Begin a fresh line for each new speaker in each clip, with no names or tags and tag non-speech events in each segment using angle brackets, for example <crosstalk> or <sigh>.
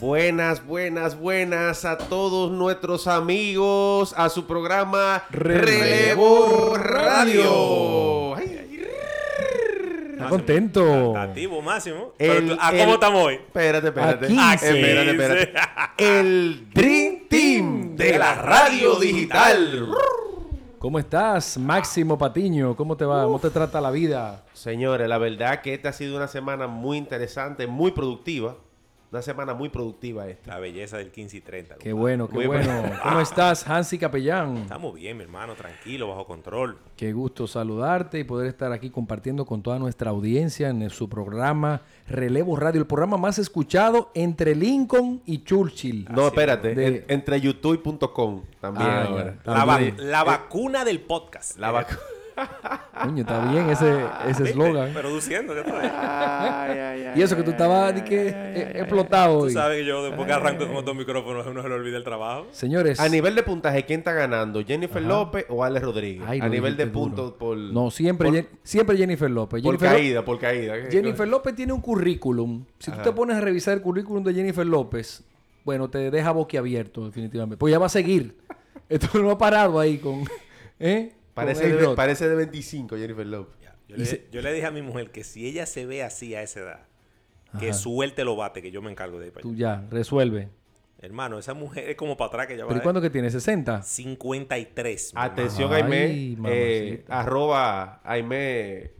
Buenas, buenas, buenas a todos nuestros amigos, a su programa Relevo, Radio.
Está contento.
Activo, Máximo.
El-
Pero tú- ¿A
el-
cómo estamos hoy?
Espérate, espérate.
A 15.
Espérate, espérate. El Dream Team de la radio digital.
¿Cómo estás, Máximo Patiño? ¿Cómo te va? ¿Cómo te trata la vida?
Señores, la verdad que esta ha sido una semana muy interesante, muy productiva. Una semana muy productiva esta.
La belleza del 15 y 30.
Qué
compadre.
bueno, qué
Muy
bueno. ¿Cómo estás, Hansi Capellán?
Estamos bien, mi hermano, tranquilo, bajo control.
Qué gusto saludarte y poder estar aquí compartiendo con toda nuestra audiencia en su programa Relevo Radio, el programa más escuchado entre Lincoln y Churchill.
No, espérate.
de-
en- entre youtube.com también
Ah,
ahora.
ya.
La, va-
También.
la vacuna del podcast.
La vaca. <laughs>
Coño, está bien ese ese eslogan.
Produciendo, ¿qué tal?
Y eso que tú estabas di que, eh, explotado
Tú
hoy.
sabes que yo después que arranco con estos micrófonos uno se le olvida el trabajo.
Señores,
A nivel de puntaje, ¿quién está ganando? ¿Jennifer López o Alex Rodríguez?
Ay,
a nivel de puntos por...
no, siempre,
por,
Jen- siempre Jennifer López.
por
Jennifer,
caída, por caída.
Jennifer López tiene un currículum. Si tú te pones a revisar el currículum de Jennifer López, bueno, te deja boquiabierto, definitivamente. Pues ya va a seguir. <laughs> Esto no ha parado ahí con. ¿Eh?
Parece
Con
de, parece de 25, Jennifer López.
Ya, Yo,
Y
le,
se-
yo le dije a mi mujer que si ella se ve así a esa edad, que suelte los bates, que yo me encargo de ir para
Tú
allá.
ya, resuelve.
Hermano, esa mujer es como para atrás que ya va
¿Pero y
a
cuánto que tiene? ¿60?
53. mi
Atención, Aime. Eh, arroba Aime.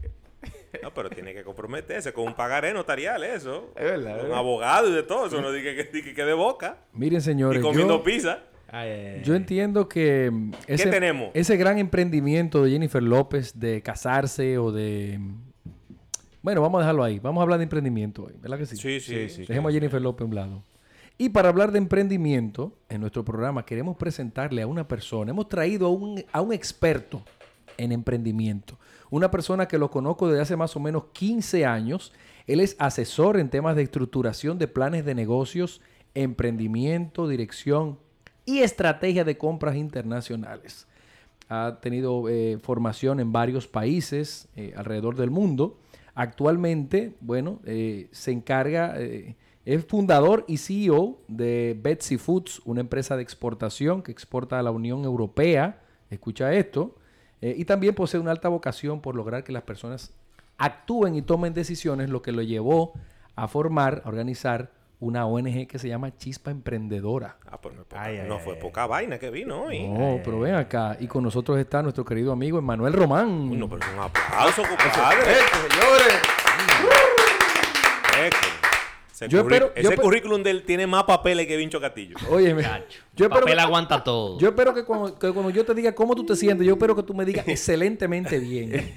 No, pero tiene que comprometerse con un pagaré notarial, eso.
Es verdad, es
Un
verdad.
abogado y de todo. Eso no diga que, que, que de boca.
Miren,
Y
señores.
comiendo
Yo,
pizza.
Yo entiendo que. mm, Ese,
tenemos?
Ese gran emprendimiento de Jennifer López de casarse o de. Bueno, vamos a dejarlo ahí. Vamos a hablar de emprendimiento hoy, ¿verdad que sí?
Sí, sí, sí.
Dejemos a Jennifer López a un lado. Y para hablar de emprendimiento, en nuestro programa queremos presentarle a una persona. Hemos traído a un, a un experto en emprendimiento. Una persona que lo conozco desde hace más o menos 15 años. Él es asesor en temas de estructuración de planes de negocios, emprendimiento, dirección y estrategia de compras internacionales. Ha tenido eh, formación en varios países eh, alrededor del mundo. Actualmente, bueno, eh, se encarga, es fundador y CEO de Betsy Foods, una empresa de exportación que exporta a la Unión Europea. Escucha esto. Y también posee una alta vocación por lograr que las personas actúen y tomen decisiones, lo que lo llevó a formar, a organizar una ONG que se llama Chispa Emprendedora.
Ah, pues no, es poca-
Ay, ay,
no
ay,
fue
ay.
poca vaina que vino hoy.
No, pero ven acá. Y con nosotros está nuestro querido amigo Emanuel Román.
Uy, no, pero un aplauso, compadre.
señores!
Ese,
Yo espero- yo
ese
pe-
currículum de él tiene más papeles que Vincho Castillo.
Chacho,
yo espero,
papel
que,
aguanta todo.
yo espero que cuando, que cuando yo te diga cómo tú te sientes, yo espero que tú me digas <laughs> excelentemente bien.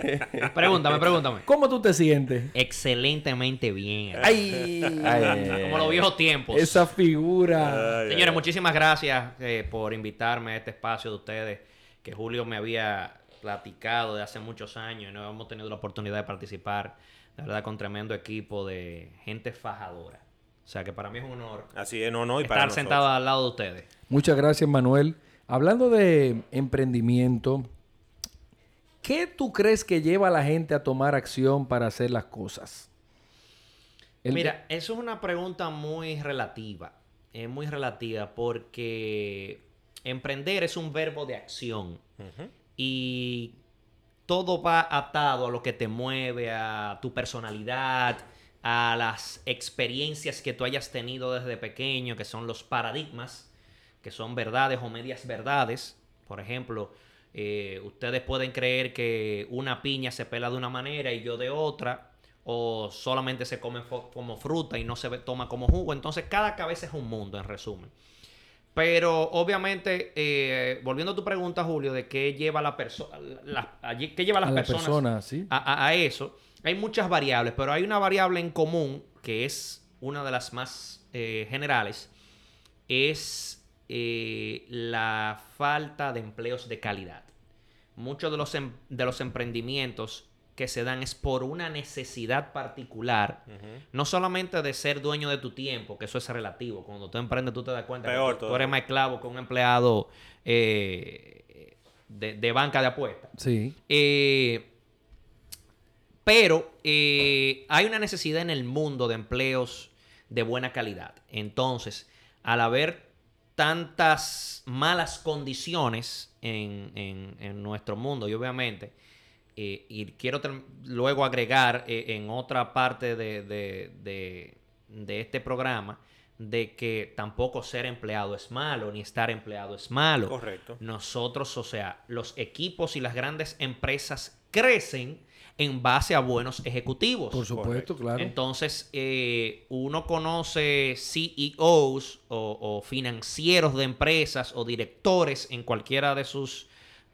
Pregúntame, pregúntame.
¿Cómo tú te sientes?
Excelentemente bien.
Ay,
Ay,
Como los viejos tiempos.
esa figura.
Ay,
Señores,
ay.
muchísimas gracias eh, por invitarme a este espacio de ustedes que Julio me había platicado de hace muchos años y no hemos tenido la oportunidad de participar. La verdad, con tremendo equipo de gente fajadora. O sea que para mí es un honor
Así es, no, no, y para
estar sentado al lado de ustedes.
Muchas gracias, Manuel. Hablando de emprendimiento, ¿qué tú crees que lleva a la gente a tomar acción para hacer las cosas? El-
Mira, eso es una pregunta muy relativa. Es muy relativa porque emprender es un verbo de acción. Y todo va atado a lo que te mueve, a tu personalidad, a las experiencias que tú hayas tenido desde pequeño, que son los paradigmas, que son verdades o medias verdades. Por ejemplo, eh, ustedes pueden creer que una piña se pela de una manera y yo de otra, o solamente se come como fruta y no se toma como jugo. Entonces, cada cabeza es un mundo, en resumen. Pero obviamente, eh, volviendo a tu pregunta, Julio, de qué lleva la persona, qué lleva a las
a la
personas
persona, ¿sí?
a, a- a eso, hay muchas variables, pero hay una variable en común que es una de las más eh, generales, es eh, la falta de empleos de calidad. Muchos de los, em- de los emprendimientos que se dan es por una necesidad particular, no solamente de ser dueño de tu tiempo, que eso es relativo, cuando tú emprendes tú te das cuenta
Peor
que tú, eres más esclavo que un empleado eh, de, de banca de apuestas.
Sí.
Eh, pero eh, hay una necesidad en el mundo de empleos de buena calidad. Entonces, al haber tantas malas condiciones en, en- en nuestro mundo, y obviamente, eh, y quiero luego agregar eh, en otra parte de, de- de- de este programa, de que tampoco ser empleado es malo, ni estar empleado es malo.
Correcto.
Nosotros, o sea, los equipos y las grandes empresas crecen en base a buenos ejecutivos.
Por supuesto,
Correcto.
claro.
Entonces, eh, uno conoce CEOs o, o financieros de empresas o directores en cualquiera de sus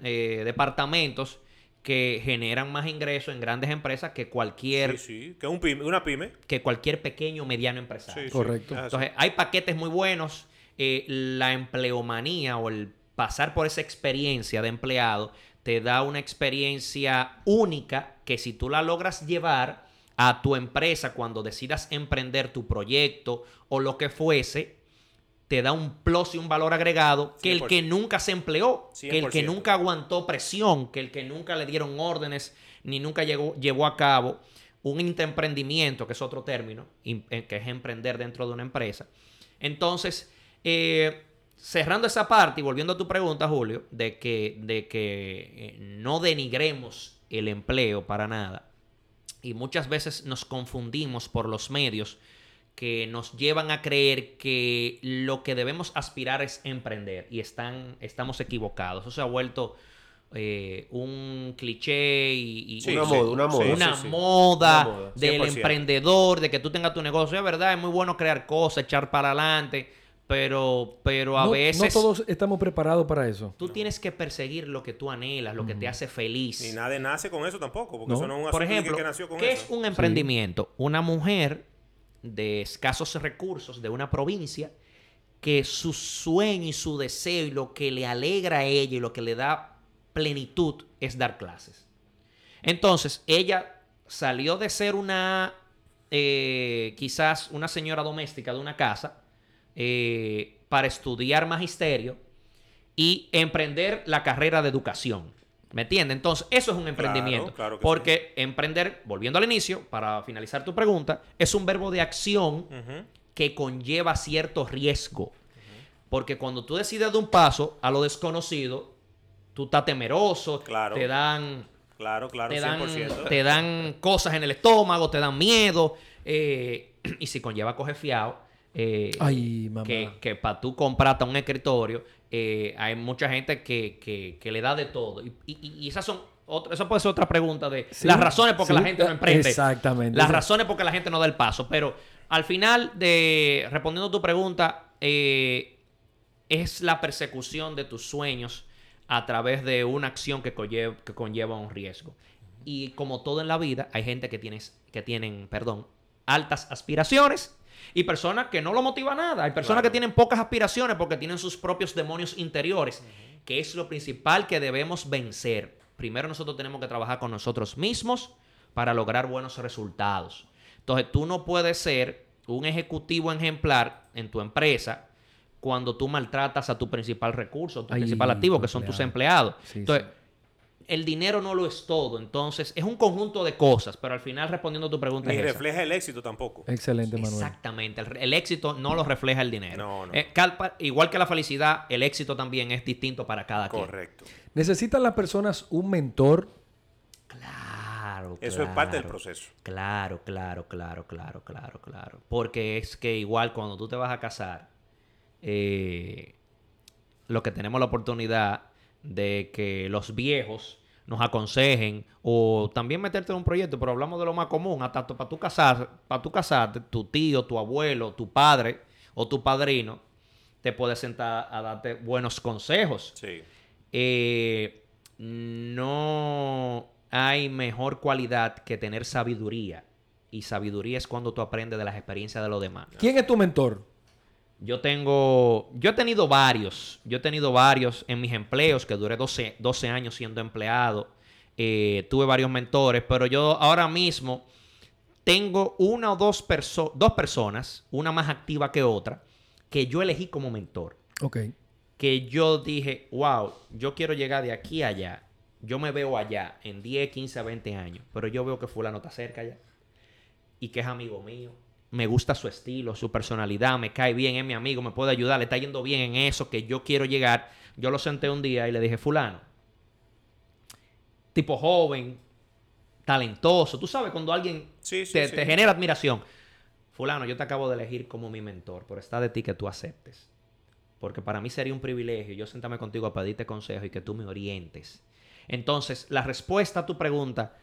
eh, departamentos que generan más ingresos en grandes empresas que cualquier,
Sí, sí. Que un pyme, una pyme.
que cualquier pequeño o mediano empresario.
Sí,
Correcto.
Entonces, hay paquetes muy buenos. eh, la empleomanía o el pasar por esa experiencia de empleado te da una experiencia única que si tú la logras llevar a tu empresa cuando decidas emprender tu proyecto o lo que fuese, te da un plus y un valor agregado que el que
100%.
nunca se empleó, que el que
100%.
nunca aguantó presión, que el que nunca le dieron órdenes ni nunca llegó, llevó a cabo un intraemprendimiento, que es otro término, eh, que es emprender dentro de una empresa. Entonces, eh, cerrando esa parte y volviendo a tu pregunta, Julio, de que, de que eh, no denigremos el empleo para nada. Y muchas veces nos confundimos por los medios que nos llevan a creer que lo que debemos aspirar es emprender y están, estamos equivocados. Eso se ha vuelto eh, un cliché y, y-
Sí,
una
sí.
moda, una moda.
Sí,
una moda
Una moda,
del
100%.
emprendedor, de que tú tengas tu negocio. Es verdad, es muy bueno crear cosas, echar para adelante, pero, pero a
no,
veces
no todos estamos preparados para eso.
tú tienes que perseguir lo que tú anhelas, lo que te hace feliz.
Ni nadie nace con eso tampoco, porque
No.
eso no es un
Por ejemplo,
que nació con
¿qué
eso.
es un emprendimiento? Una mujer de escasos recursos de una provincia que su sueño y su deseo y lo que le alegra a ella y lo que le da plenitud es dar clases. Entonces, ella salió de ser una, eh, quizás una señora doméstica de una casa eh, para estudiar magisterio y emprender la carrera de educación. ¿Me entiendes? Entonces, eso es un emprendimiento.
claro
porque emprender, volviendo al inicio, para finalizar tu pregunta, es un verbo de acción que conlleva cierto riesgo. Porque cuando tú decides de un paso a lo desconocido, tú estás temeroso,
Claro.
te dan
Claro, claro,
te dan,
100%.
te dan cosas en el estómago, te dan miedo. eh, <clears throat> y si conlleva coger fiado, eh,
Ay, mamá.
que, que para tú comprarte un escritorio, eh, hay mucha gente que, que- que le da de todo. Y, y- y esas son otra, eso puede ser otra pregunta de
Sí,
las razones por que
sí,
la gente no emprende.
exactamente.
Las razones por que la gente no da el paso. Pero al final de respondiendo a tu pregunta, eh, es la persecución de tus sueños a través de una acción que conlleva, que conlleva un riesgo. Y como todo en la vida, hay gente que, tienes, que tienen, perdón, altas aspiraciones y personas que no lo motiva nada. Hay personas
Claro.
que tienen pocas aspiraciones porque tienen sus propios demonios interiores, que es lo principal que debemos vencer. Primero nosotros tenemos que trabajar con nosotros mismos para lograr buenos resultados. Entonces tú no puedes ser un ejecutivo ejemplar en tu empresa cuando tú maltratas a tu principal recurso, tu
Ay,
principal activo, que son tus
empleado.
empleados.
Sí,
Entonces,
sí.
El dinero no lo es todo. Entonces, es un conjunto de cosas, pero al final, respondiendo a tu pregunta,
Ni
es esa.
refleja el éxito tampoco.
Excelente, Manuel.
Exactamente. El, el éxito no lo refleja el dinero.
No, no.
Eh, calpa- igual que la felicidad, el éxito también es distinto para cada quien.
Correcto.
¿Necesitan las personas un mentor?
Claro,
Eso es parte del
claro.
proceso.
Claro, claro, claro, claro, claro, claro. Porque es que igual cuando tú te vas a casar, eh, lo que tenemos la oportunidad de que los viejos nos aconsejen o también meterte en un proyecto, pero hablamos de lo más común, hasta para tú casar, para tú casarte, tu tío, tu abuelo, tu padre o tu padrino te puede sentar a darte buenos consejos.
Sí.
Eh, no hay mejor cualidad que tener sabiduría. Y sabiduría es cuando tú aprendes de las experiencias de los demás.
¿Quién es tu mentor?
Yo tengo, yo he tenido varios, yo he tenido varios en mis empleos, que duré 12, 12 años siendo empleado. Eh, tuve varios mentores, pero yo ahora mismo tengo una o dos, perso- dos personas, una más activa que otra, que yo elegí como mentor
Ok.
que yo dije, wow, yo quiero llegar de aquí a allá. Yo me veo allá en 10, 15, 20 años, pero yo veo que fulano está cerca ya y que es amigo mío me gusta su estilo, su personalidad, me cae bien, es mi amigo, me puede ayudar, le está yendo bien en eso que yo quiero llegar. Yo lo senté un día y le dije, fulano, tipo joven, talentoso, tú sabes cuando alguien
Sí, sí,
te,
sí.
te genera admiración. Fulano, yo te acabo de elegir como mi mentor, pero está de ti que tú aceptes. Porque para mí sería un privilegio yo sentarme contigo a pedirte consejo y que tú me orientes. Entonces, la respuesta a tu pregunta,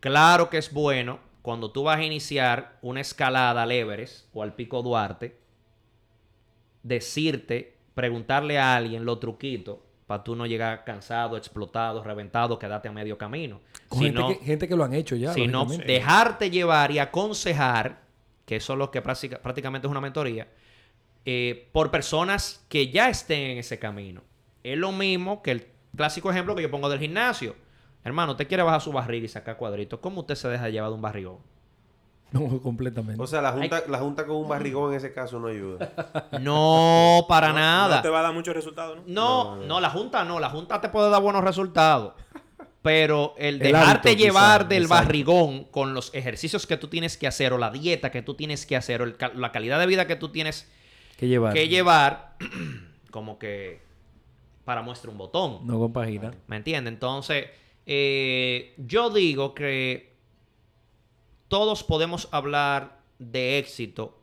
claro que es bueno cuando tú vas a iniciar una escalada al Everest o al Pico Duarte, decirte, preguntarle a alguien los truquitos para tú no llegar cansado, explotado, reventado, quedarte a medio camino.
Con
Si
gente, que, gente que lo han hecho ya.
si no,
lógicamente.
dejarte llevar y aconsejar, que eso es lo que práctica- prácticamente es una mentoría, eh, por personas que ya estén en ese camino. Es lo mismo que el clásico ejemplo que yo pongo del gimnasio. Hermano, usted quiere bajar su barriga y sacar cuadritos. ¿Cómo usted se deja llevar de un barrigón?
No, <laughs> completamente.
O sea, la junta, la junta con un barrigón en ese caso no ayuda. <laughs>
No, para
No-
nada.
No te va a dar muchos resultados, ¿no?
No, no, la junta no. La junta te puede dar buenos resultados. Pero el
El
dejarte
hábito,
llevar
quizá,
del
exacto.
barrigón con los ejercicios que tú tienes que hacer o la dieta que tú tienes que hacer o el ca- la calidad de vida que tú tienes
que llevar.
que llevar, <clears throat> como que para muestra un botón.
No compagina.
¿Me entiendes? Entonces, eh, yo digo que todos podemos hablar de éxito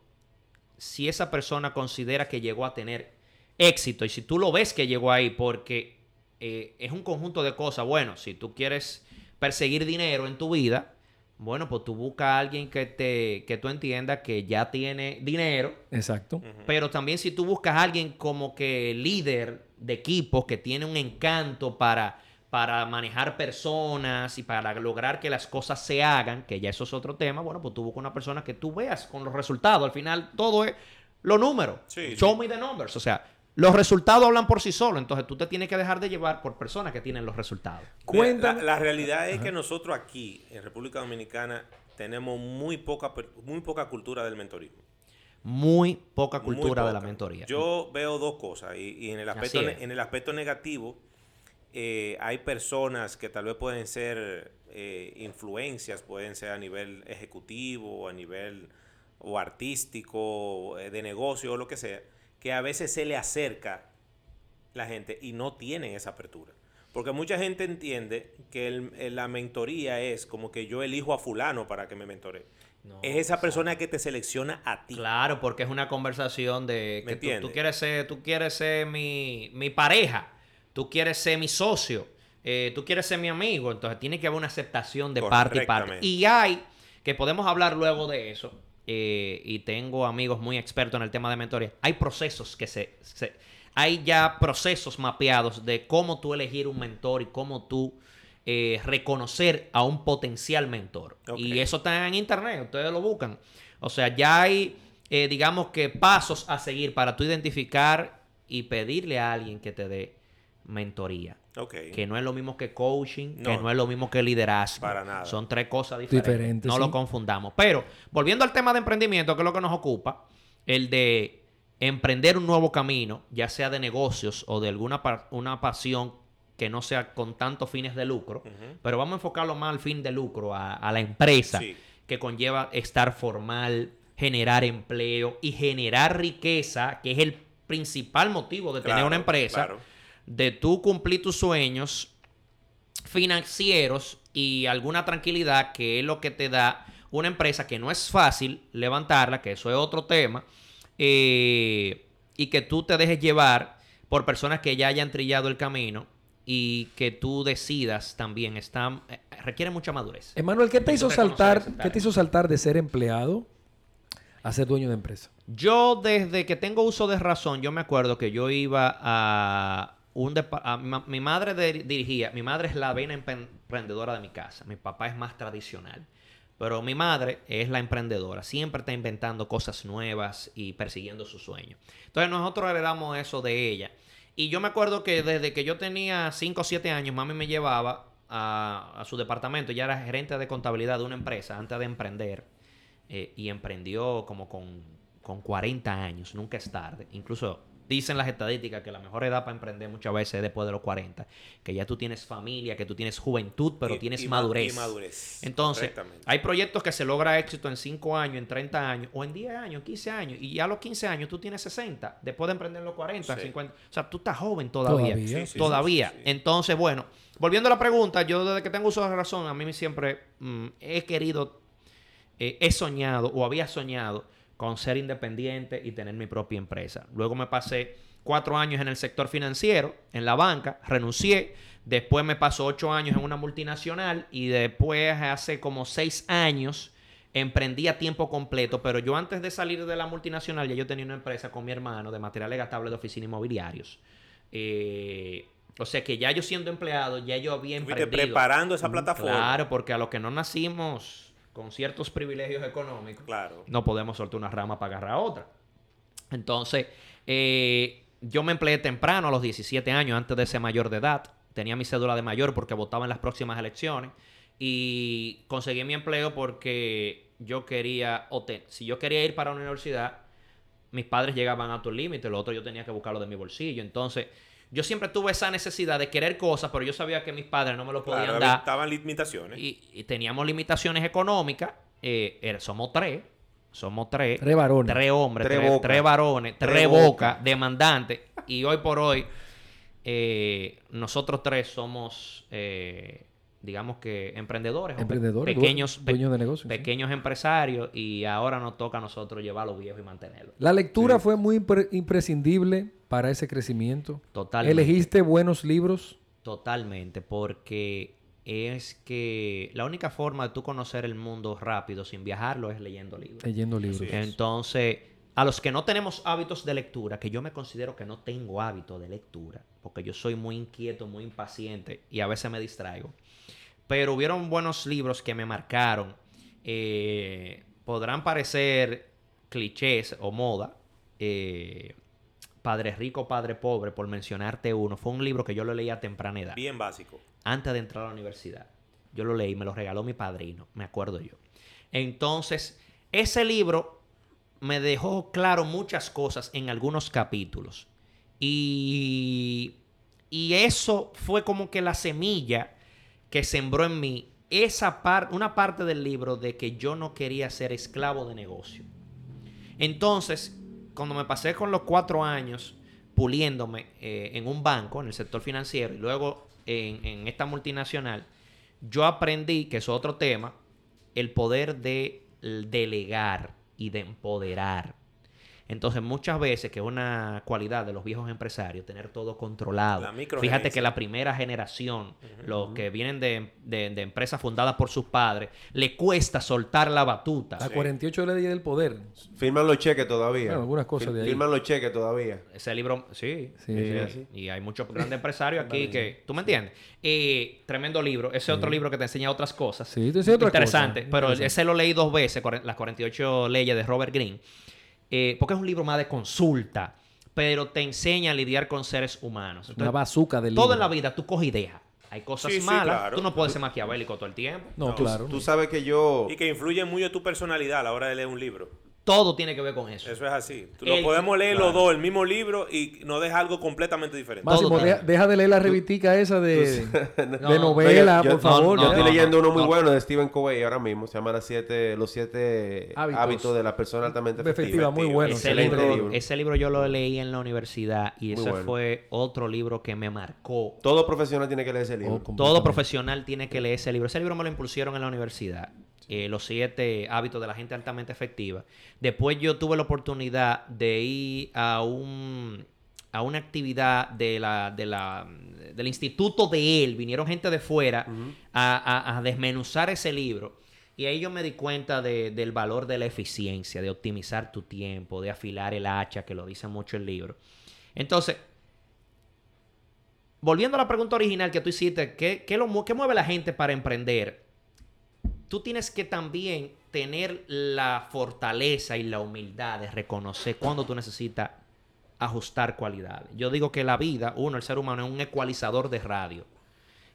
si esa persona considera que llegó a tener éxito y si tú lo ves que llegó ahí porque eh, es un conjunto de cosas. Bueno, si tú quieres perseguir dinero en tu vida, bueno, pues tú buscas a alguien que, te, que tú entiendas que ya tiene dinero
Exacto.
pero también si tú buscas a alguien como que líder de equipo que tiene un encanto para, para manejar personas y para lograr que las cosas se hagan, que ya eso es otro tema, bueno, pues tú buscas una persona que tú veas con los resultados. Al final todo es los números.
Sí,
Show
sí.
me the numbers. O sea, los resultados hablan por sí solos. Entonces tú te tienes que dejar de llevar por personas que tienen los resultados.
Cuéntame.
La, la realidad es que nosotros aquí, en República Dominicana, tenemos muy poca, muy poca cultura del mentorismo.
Muy poca
Muy
cultura de la mentoría.
Yo veo dos cosas. Y, y en, el aspecto, en el aspecto negativo, eh, hay personas que tal vez pueden ser eh, influencias, pueden ser a nivel ejecutivo, a nivel o artístico, eh, de negocio o lo que sea, que a veces se le acerca la gente y no tienen esa apertura. Porque mucha gente entiende que el- el- la mentoría es como que yo elijo a fulano para que me mentore.
No,
es esa persona que te selecciona a ti.
Claro, porque es una conversación de
¿Me
que tú, tú quieres ser, tú quieres ser mi, mi pareja, tú quieres ser mi socio, eh, tú quieres ser mi amigo, entonces tiene que haber una aceptación de parte y parte. Y hay, que podemos hablar luego de eso, eh, y tengo amigos muy expertos en el tema de mentoría, hay procesos que se, se- hay ya procesos mapeados de cómo tú elegir un mentor y cómo tú eh, reconocer a un potencial mentor. Y eso está en internet, ustedes lo buscan. O sea, ya hay, eh, digamos que pasos a seguir para tú identificar y pedirle a alguien que te dé mentoría.
Ok.
Que no es lo mismo que coaching, que
No.
no es lo mismo que liderazgo.
Para nada.
Son tres cosas diferentes.
Diferentes,
no
sí.
lo confundamos. Pero, volviendo al tema de emprendimiento, que es lo que nos ocupa, el de emprender un nuevo camino, ya sea de negocios o de alguna pa- una pasión que no sea con tantos fines de lucro, pero vamos a enfocarlo más al fin de lucro, a, a la empresa,
Sí.
que conlleva estar formal, generar empleo y generar riqueza, que es el principal motivo de tener una empresa,
claro.
De tú cumplir tus sueños financieros y alguna tranquilidad, que es lo que te da una empresa que no es fácil levantarla, que eso es otro tema, eh, y que tú te dejes llevar por personas que ya hayan trillado el camino y que tú decidas también, está, eh, requiere mucha madurez.
Emanuel, ¿qué te hizo saltar? ¿Qué te hizo saltar de ser empleado a ser dueño de empresa?
Yo desde que tengo uso de razón, yo me acuerdo que yo iba a un depa- a ma- mi madre dirigía, mi madre es la vena emprendedora de mi casa, mi papá es más tradicional, pero mi madre es la emprendedora, siempre está inventando cosas nuevas y persiguiendo sus sueños. Entonces nosotros heredamos eso de ella. Y yo me acuerdo que desde que yo tenía 5 o 7 años, mami me llevaba a, a su departamento, ya era gerente de contabilidad de una empresa antes de emprender eh, y emprendió como con, con 40 años, nunca es tarde. Incluso Dicen las estadísticas que la mejor edad para emprender muchas veces es después de los 40. Que ya tú tienes familia, que tú tienes juventud, pero
Y-
tienes
y
madurez.
y madurez,
Entonces, hay proyectos que se logra éxito en 5 años, en 30 años, o en 10 años, 15 años. Y ya a los 15 años tú tienes 60. Después de emprender en los 40,
Sí.
50. O sea, tú estás joven todavía.
Todavía.
Sí, sí,
todavía.
sí, sí, sí.
Entonces, bueno, volviendo a la pregunta, yo desde que tengo uso de razón, a mí siempre mm, he querido, eh, he soñado o había soñado con ser independiente y tener mi propia empresa. Luego me pasé cuatro años en el sector financiero, en la banca, renuncié. Después me pasó ocho años en una multinacional y después hace como seis años emprendí a tiempo completo, pero yo antes de salir de la multinacional ya yo tenía una empresa con mi hermano de materiales gastables de oficina inmobiliarios. Eh, o sea que ya yo siendo empleado, ya yo había emprendido.
preparando esa plataforma.
Claro, porque a los que no nacimos con ciertos privilegios económicos,
Claro.
no podemos soltar una rama para agarrar otra. Entonces, eh, yo me empleé temprano, a los 17 años, antes de ser mayor de edad. Tenía mi cédula de mayor porque votaba en las próximas elecciones. Y conseguí mi empleo porque yo quería, o te- si yo quería ir para la universidad, mis padres llegaban a tu límite, lo otro yo tenía que buscarlo de mi bolsillo. Entonces, yo siempre tuve esa necesidad de querer cosas, pero yo sabía que mis padres no me lo podían
Claro,
dar.
estaban limitaciones.
Y, y teníamos limitaciones económicas. eh, somos tres. Somos tres.
Tres varones.
Tres hombres,
Tres
tres,
bocas.
tres varones, tres,
Tres
bocas,
bocas.
demandantes. Y hoy por hoy, eh, nosotros tres somos, eh, digamos que emprendedores.
Emprendedores,
pequeños,
dueños de negocios, sí.
pequeños empresarios. Y ahora nos toca a nosotros llevar a los viejos y mantenerlos.
La lectura fue muy impre- imprescindible para ese crecimiento.
Totalmente.
Elegiste buenos libros.
Totalmente, porque es que la única forma de tú conocer el mundo rápido sin viajarlo es leyendo libros.
Leyendo libros.
Sí.
Entonces, a los que no tenemos hábitos de lectura, que yo me considero que no tengo hábito de lectura, porque yo soy muy inquieto, muy impaciente y a veces me distraigo. Pero hubieron buenos libros que me marcaron. Eh, podrán parecer clichés o moda. Eh, Padre Rico, Padre Pobre, por mencionarte uno. Fue un libro que yo lo leí a temprana edad
Bien básico.
antes de entrar a la universidad. Yo lo leí, me lo regaló mi padrino, me acuerdo yo. Entonces, ese libro me dejó claro muchas cosas en algunos capítulos. Y, y eso fue como que la semilla que sembró en mí esa parte, una parte del libro de que yo no quería ser esclavo de negocio. Entonces, cuando me pasé con los cuatro años puliéndome eh, en un banco, en el sector financiero, y luego en, en esta multinacional, yo aprendí, que es otro tema, el poder de delegar y de empoderar. Entonces, muchas veces, que es una cualidad de los viejos empresarios, tener todo controlado.
La
Fíjate que la primera generación, los que vienen de, de- de empresas fundadas por sus padres, le cuesta soltar la batuta.
La 48 leyes del poder.
Firman los cheques todavía.
Bueno, algunas cosas
Fir-
de ahí.
Firman los cheques todavía.
Ese libro, sí.
Sí,
eh,
sí.
Y hay muchos grandes <laughs> empresarios aquí que... ¿Tú me entiendes? Eh, tremendo libro. Ese otro libro que te enseña otras cosas.
Sí, te enseña otras
Interesante. Pero
Interesante.
ese lo leí dos veces, las 48 leyes de Robert Greene. Eh, porque es un libro más de consulta. Pero te enseña a lidiar con seres humanos.
Una
Entonces,
bazuca del
todo
libro.
en la vida tú coges y dejas. Hay cosas
Sí, sí,
malas.
claro.
Tú no puedes ser maquiavélico todo el tiempo.
No,
No,
claro.
Tú sabes que yo...
Y que influye mucho tu personalidad a la hora de leer un libro.
Todo tiene que ver con eso.
Eso es así. Tú
El-
lo podemos leer
claro.
los dos, el mismo libro, y nos deja algo completamente diferente.
Máximo, deja, de leer la revistica esa de, <laughs> de
No,
novela,
yo-
por favor.
Yo
no,
estoy
no,
leyendo uno muy
no.
bueno de Stephen Covey ahora mismo. Se llama las siete, Los siete
Hábitos.
hábitos, de la persona altamente
Efectiva,
efectiva.
muy bueno.
ese,
excelente
libro,
libro.
ese libro yo lo leí en la universidad y
Muy
ese
bueno.
fue otro libro que me marcó.
Todo profesional tiene que leer ese libro.
Oh.
Todo profesional tiene que leer ese libro. Ese libro me lo impusieron en la universidad. Eh, los siete hábitos de la gente altamente efectiva. Después yo tuve la oportunidad de ir a un a una actividad de la, de la, del instituto de él. Vinieron gente de fuera a, a- a desmenuzar ese libro. Y ahí yo me di cuenta de- del valor de la eficiencia, de optimizar tu tiempo, de afilar el hacha, que lo dice mucho el libro. Entonces, volviendo a la pregunta original que tú hiciste, ¿qué, qué lo qué mueve la gente para emprender? Tú tienes que también tener la fortaleza y la humildad de reconocer cuando tú necesitas ajustar cualidades. Yo digo que la vida, uno, el ser humano, es un ecualizador de radio.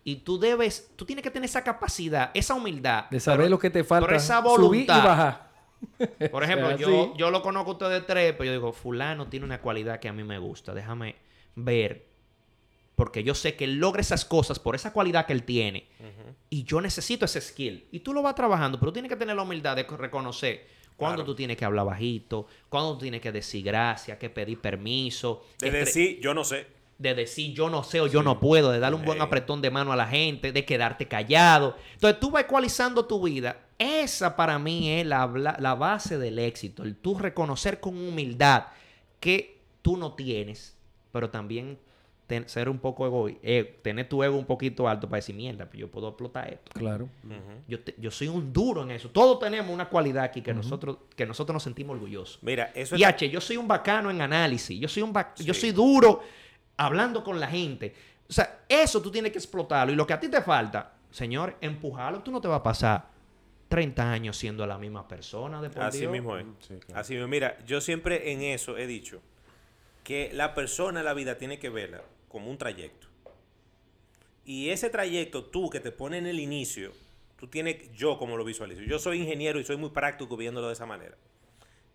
Y tú debes, tú tienes que tener esa capacidad, esa humildad.
De saber
pero-
lo que te falta.
pero esa
subir y
voluntad.
bajar.
Por <laughs> ejemplo,
sea,
yo,
sí.
yo lo conozco a ustedes tres, pero yo digo, fulano tiene una cualidad que a mí me gusta. Déjame ver. Porque yo sé que él logra esas cosas por esa cualidad que él tiene. Y yo necesito ese skill. Y tú lo vas trabajando, pero tienes que tener la humildad de reconocer cuándo
Claro.
tú tienes que hablar bajito, cuándo tú tienes que decir gracias, que pedir permiso.
De decir, yo no sé.
de decir yo no sé o yo no puedo, de darle un buen apretón de mano a la gente, de quedarte callado. Entonces tú vas ecualizando tu vida. Esa para mí es la, la- la base del éxito, el tú reconocer con humildad que tú no tienes, pero también ten- ser un poco egoísta, tener tu ego un poquito alto para decir, mierda, pues yo puedo explotar esto.
Claro.
Yo, te- yo soy un duro en eso. Todos tenemos una cualidad aquí que, nosotros, que nosotros nos sentimos orgullosos.
Mira, eso
Y H, yo soy un bacano en análisis. Yo soy un bac- yo soy duro hablando con la gente. O sea, eso tú tienes que explotarlo. Y lo que a ti te falta, señor, empujarlo. Tú no te vas a pasar 30 años siendo la misma persona de por
Así
Dios.
mismo es.
Sí, claro.
Así mismo. Mira, yo siempre en eso he dicho que la persona en la vida tiene que verla como un trayecto. Y ese trayecto, tú que te pones en el inicio, tú tienes, yo como lo visualizo, yo soy ingeniero y soy muy práctico viéndolo de esa manera.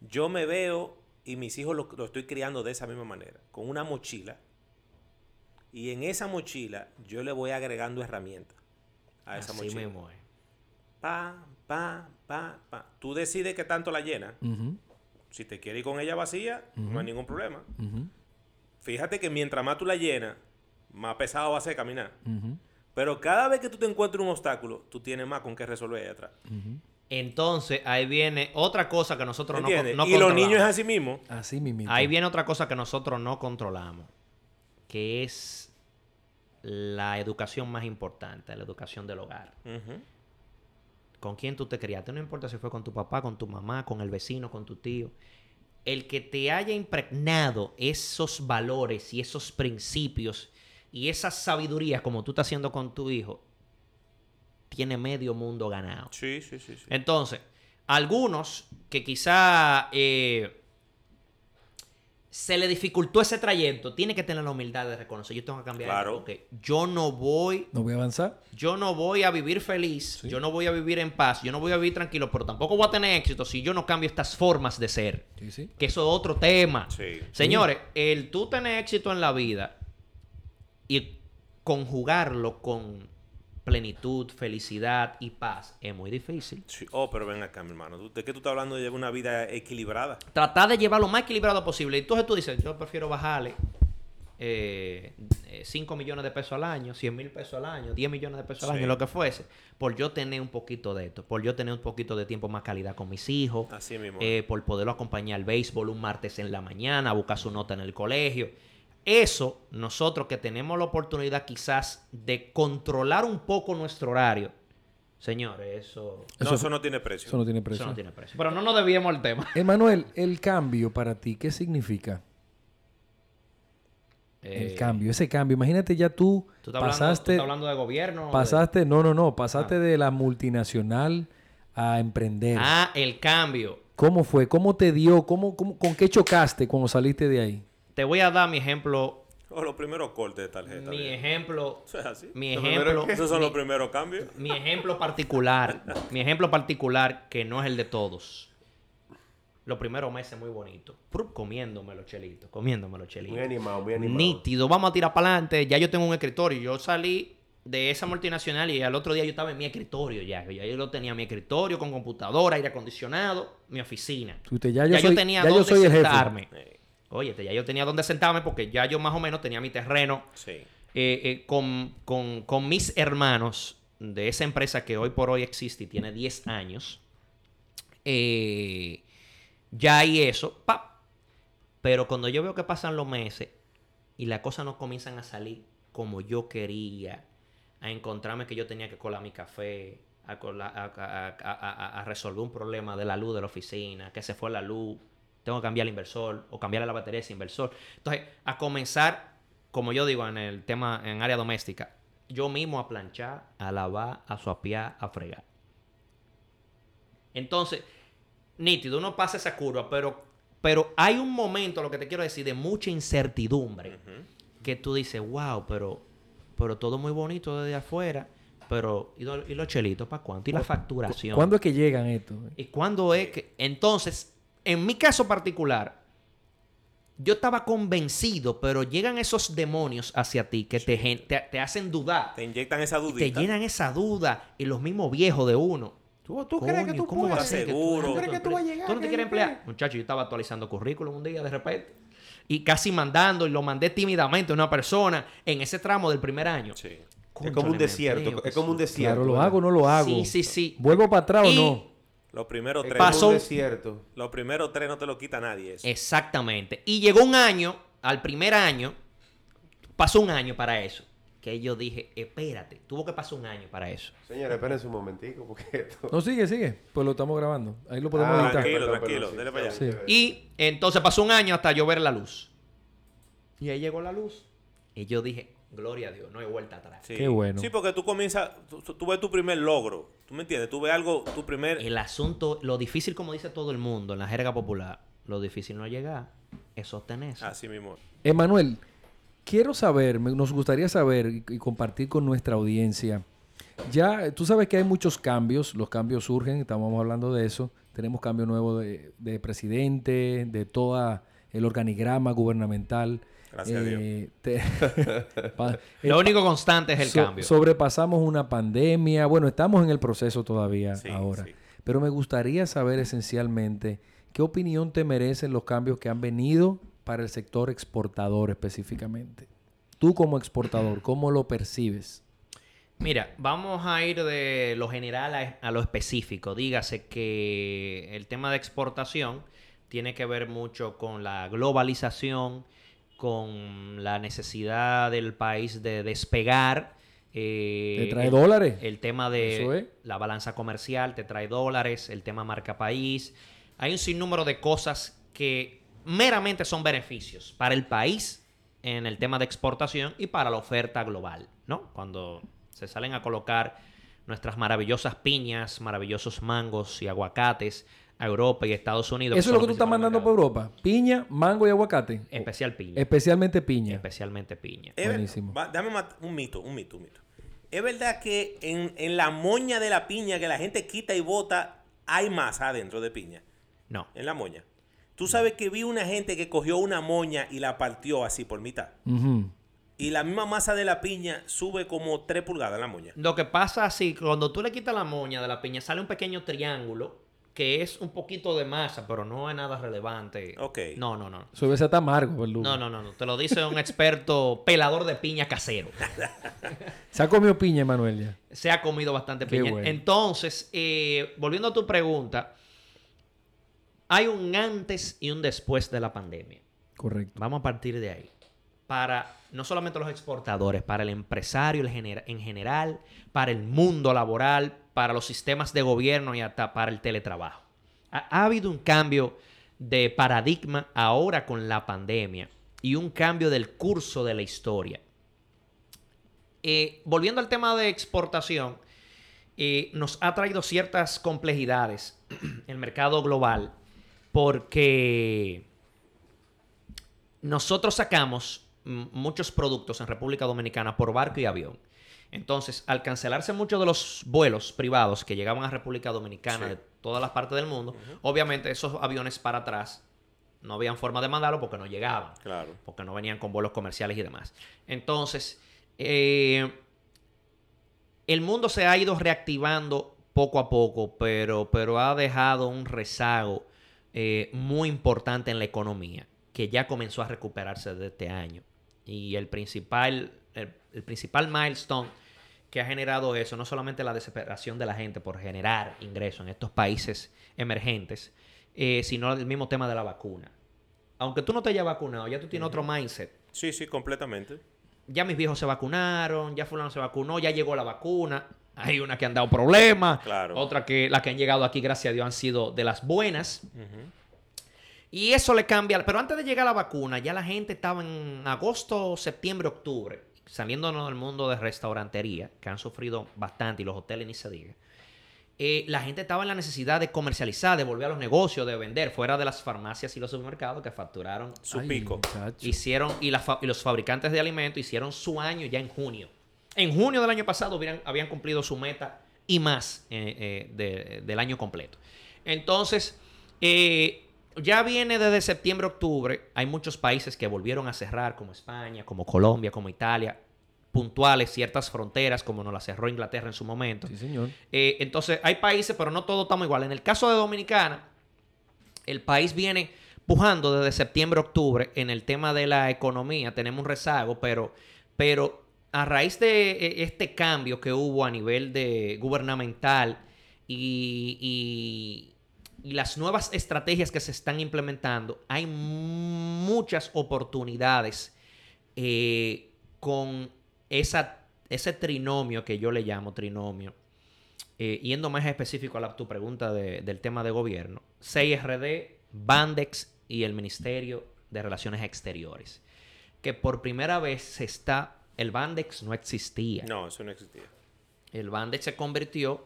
Yo me veo y mis hijos lo, lo estoy criando de esa misma manera, con una mochila. Y en esa mochila yo le voy agregando herramientas a esa
Así
mochila.
mismo es.
Pa, pa, pa, pa. Tú decides qué tanto la llenas.
Ujú,
Si te quieres ir con ella vacía, no hay ningún problema. Fíjate que mientras más tú la llenas, más pesado va a ser caminar. Pero cada vez que tú te encuentres un obstáculo, tú tienes más con qué resolver ahí atrás.
Entonces, ahí viene otra cosa que nosotros no,
¿Entiendes?
no
y los
controlamos.
niños es así mismo.
Así mismo.
Ahí viene otra cosa que nosotros no controlamos, que es la educación más importante, la educación del hogar. Con quién tú te criaste. No importa si fue con tu papá, con tu mamá, con el vecino, con tu tío. El que te haya impregnado esos valores y esos principios y esa sabiduría como tú estás haciendo con tu hijo, tiene medio mundo ganado.
Sí, sí, sí. sí.
Entonces, algunos que quizá eh, se le dificultó ese trayecto, tiene que tener la humildad de reconocer, yo tengo que cambiar
Claro.
porque yo no voy
No voy a avanzar.
yo no voy a vivir feliz, yo no voy a vivir en paz, yo no voy a vivir tranquilo, pero tampoco voy a tener éxito si yo no cambio estas formas de ser.
Sí, sí.
Que eso es otro tema.
Sí.
Señores, el tú tener éxito en la vida y conjugarlo con plenitud, felicidad y paz es muy difícil.
Sí. Oh, pero ven acá, mi hermano. ¿Tú- ¿De qué tú estás hablando de llevar una vida equilibrada?
Tratar de llevar lo más equilibrado posible. Entonces tú dices, yo prefiero bajarle 5 millones de pesos al año, 100 mil pesos al año, 10 millones de pesos al
Sí.
año, lo que fuese, por yo tener un poquito de esto, por yo tener un poquito de tiempo más calidad con mis hijos,
Así mismo.
eh, por poderlo acompañar al béisbol un martes en la mañana, buscar su nota en el colegio. Eso, nosotros que tenemos la oportunidad quizás de controlar un poco nuestro horario, señores, eso,
no,
eso-
eso no tiene precio.
Eso no tiene
eso
precio.
no tiene precio. Pero no nos debíamos el tema. <laughs>
Emanuel, el cambio para ti, ¿qué significa?
Eh,
el cambio, ese cambio. Imagínate ya tú,
¿Tú estás, hablando, tú
pasaste,
estás hablando de gobierno? de-
pasaste, no, no, no, pasaste de la multinacional a emprender.
Ah, el cambio.
¿Cómo fue? ¿Cómo te dio? ¿Cómo, cómo, ¿Con qué chocaste cuando saliste de ahí?
Te voy a dar mi ejemplo.
O los primeros cortes de tarjeta.
Mi
bien.
ejemplo. <laughs>
Eso es así.
Mi
Lo
ejemplo.
Esos son
mi-
los primeros cambios.
Mi ejemplo particular, <laughs> mi ejemplo particular que no es el de todos. Los primeros meses muy bonitos. Prup, Comiéndome los chelitos, comiéndome los chelitos.
Muy animado, muy animado.
Nítido, vamos a tirar para adelante. Ya yo tengo un escritorio. Yo salí de esa multinacional y al otro día yo estaba en mi escritorio ya. Ya yo lo tenía mi escritorio con computadora, aire acondicionado, mi oficina.
Usted, ya yo
ya
soy,
yo tenía
ya yo
dónde
soy el jefe.
Oye, ya yo tenía dónde sentarme porque ya yo más o menos tenía mi terreno
sí.
eh, eh, con, con- con mis hermanos de esa empresa que hoy por hoy existe y tiene 10 años. eh, ya hay eso. ¡pap! Pero cuando yo veo que pasan los meses y las cosas no comienzan a salir como yo quería, a encontrarme que yo tenía que colar mi café, a, cola- a- a- a- a- a resolver un problema de la luz de la oficina, que se fue la luz, tengo que cambiar el inversor o cambiarle la batería a ese inversor. Entonces, a comenzar, como yo digo en el tema, en área doméstica, yo mismo a planchar, a lavar, a suapiar, a fregar. Entonces, nítido, uno pasa esa curva, pero, pero hay un momento, lo que te quiero decir, de mucha incertidumbre, que tú dices, wow, pero, pero todo muy bonito desde afuera, pero ¿y, lo- y los chelitos para cuánto? ¿Y la facturación?
¿Cuándo es que llegan estos?
¿Y cuándo es que.? Entonces, en mi caso particular, yo estaba convencido, pero llegan esos demonios hacia ti que te, gen- te, te hacen dudar.
Te inyectan esa
y te llenan esa duda. Y los mismos viejos de uno.
¿Tú, tú crees que
Coño,
tú
¿cómo va a
puedes?
ser que tú-
Seguro.
tú
¿Tú
crees que tú vas a llegar,
¿Tú no te quieres emplear? Muchacho, yo estaba actualizando currículum un día de repente. Y casi mandando, y lo mandé tímidamente a una persona en ese tramo del primer año.
Sí.
Es como un desierto. Es como un desierto.
Claro, ¿lo hago o no lo hago?
Sí, sí, sí.
¿Vuelvo para atrás
Y-
o no?
Los primeros
Es
tres.
Pasó-
un desierto.
Los primeros tres no te lo quita nadie. Eso.
Exactamente. Y llegó un año, al primer año, pasó un año para eso. Que yo dije, espérate, tuvo que pasar un año para eso.
Señores, espérense un momentico porque esto...
No, sigue, sigue. Pues lo estamos grabando. Ahí lo podemos
Ah,
editar.
tranquilo, tranquilo, dele para allá.
Sí.
Y entonces pasó un año hasta yo ver la luz. Y ahí llegó la luz. Y yo dije, gloria a Dios, no hay vuelta atrás.
Sí.
Qué bueno.
Sí, porque tú comienzas, tú, ves tu primer logro. ¿Tú me entiendes? Tú ves algo, tu primer...
El asunto, lo difícil, como dice todo el mundo en la jerga popular, lo difícil no es llegar, es sostenerse.
Así mismo.
Emanuel, quiero saber, me- nos gustaría saber y, y compartir con nuestra audiencia. Ya, tú sabes que hay muchos cambios, los cambios surgen, estamos hablando de eso. Tenemos cambio nuevo de, de presidente, de todo el organigrama gubernamental.
Gracias a Dios.
Eh, te- <laughs> pa-
Lo único constante es el
so-
cambio.
Sobrepasamos una pandemia. Bueno, estamos en el proceso todavía
Sí,
ahora.
sí.
Pero me gustaría saber esencialmente qué opinión te merecen los cambios que han venido para el sector exportador específicamente. Tú como exportador, ¿cómo lo percibes?
Mira, vamos a ir de lo general a, a lo específico. Dígase que el tema de exportación tiene que ver mucho con la globalización, con la necesidad del país de despegar. eh,
¿Te trae
el-
dólares?
El tema
es.
de la balanza comercial te trae dólares, el tema marca país. Hay un sinnúmero de cosas que meramente son beneficios para el país en el tema de exportación y para la oferta global, ¿no? Cuando se salen a colocar nuestras maravillosas piñas, maravillosos mangos y aguacates a Europa y Estados Unidos.
Eso es lo que tú estás mandando para Europa. Piña, mango y aguacate.
Especial piña.
Especialmente piña.
Especialmente piña.
Es
Buenísimo.
va- dame un mito, un mito, un mito. Es verdad que en, en la moña de la piña que la gente quita y bota, hay masa adentro de piña.
No.
En la moña. Tú sabes que vi una gente que cogió una moña y la partió así por mitad.
Ujú.
Y la misma masa de la piña sube como 3 pulgadas en la moña.
Lo que pasa así, cuando tú le quitas la moña de la piña, sale un pequeño triángulo que es un poquito de masa, pero no es nada relevante.
Ok.
No, no, no.
Ser hasta amargo, verdugo.
No, no, no, no. Te lo dice un experto <laughs> pelador de piña casero.
Se ha comido piña, Emanuel, ya.
Se ha comido bastante
Qué
piña.
bueno.
Entonces, eh, volviendo a tu pregunta, hay un antes y un después de la pandemia.
Correcto.
Vamos a partir de ahí. Para no solamente los exportadores, para el empresario en general, para el mundo laboral, para los sistemas de gobierno y hasta para el teletrabajo. Ha, ha habido un cambio de paradigma ahora con la pandemia y un cambio del curso de la historia. Eh, volviendo al tema de exportación, eh, nos ha traído ciertas complejidades <clears throat> el mercado global porque nosotros sacamos muchos productos en República Dominicana por barco y avión. Entonces, al cancelarse muchos de los vuelos privados que llegaban a República Dominicana
Sí.
de todas las partes del mundo, obviamente esos aviones para atrás no habían forma de mandarlo porque no llegaban
Claro.
porque no venían con vuelos comerciales y demás. Entonces, eh, el mundo se ha ido reactivando poco a poco, pero, pero ha dejado un rezago eh, muy importante en la economía, que ya comenzó a recuperarse de este año. Y el principal, el, el principal milestone que ha generado eso, no solamente la desesperación de la gente por generar ingresos en estos países emergentes, eh, sino el mismo tema de la vacuna. Aunque tú no te hayas vacunado, ya tú tienes otro mindset.
Sí, sí, completamente.
Ya mis viejos se vacunaron, ya fulano se vacunó, ya llegó la vacuna. Hay una que han dado problemas,
Claro.
otra que las que han llegado aquí, gracias a Dios, han sido de las buenas. Y eso le cambia. Pero antes de llegar a la vacuna, ya la gente estaba en agosto, septiembre, octubre, saliéndonos del mundo de restaurantería, que han sufrido bastante, y los hoteles ni se diga. Eh, la gente estaba en la necesidad de comercializar, de volver a los negocios, de vender, fuera de las farmacias y los supermercados que facturaron,
Su
Ay,
pico.
muchacho.
hicieron, y, la fa- y los fabricantes de alimentos hicieron su año ya en junio. en junio del año pasado hubieran- habían cumplido su meta y más eh, eh, de- del año completo. Entonces, eh, ya viene desde septiembre, octubre. Hay muchos países que volvieron a cerrar, como España, como Colombia, como Italia, puntuales, ciertas fronteras, como nos la cerró Inglaterra en su momento.
Sí, señor.
Eh, entonces, hay países, pero no todos estamos igual. En el caso de Dominicana, el país viene pujando desde septiembre, octubre en el tema de la economía. Tenemos un rezago, pero, pero a raíz de eh, este cambio que hubo a nivel de gubernamental y, y- y las nuevas estrategias que se están implementando, hay muchas oportunidades eh, con esa, ese trinomio que yo le llamo trinomio eh, yendo más específico a la, tu pregunta de- del tema de gobierno, CIRD, Bandex y el Ministerio de Relaciones Exteriores. Que por primera vez se está, el Bandex no existía.
No, eso no existía.
El Bandex se convirtió,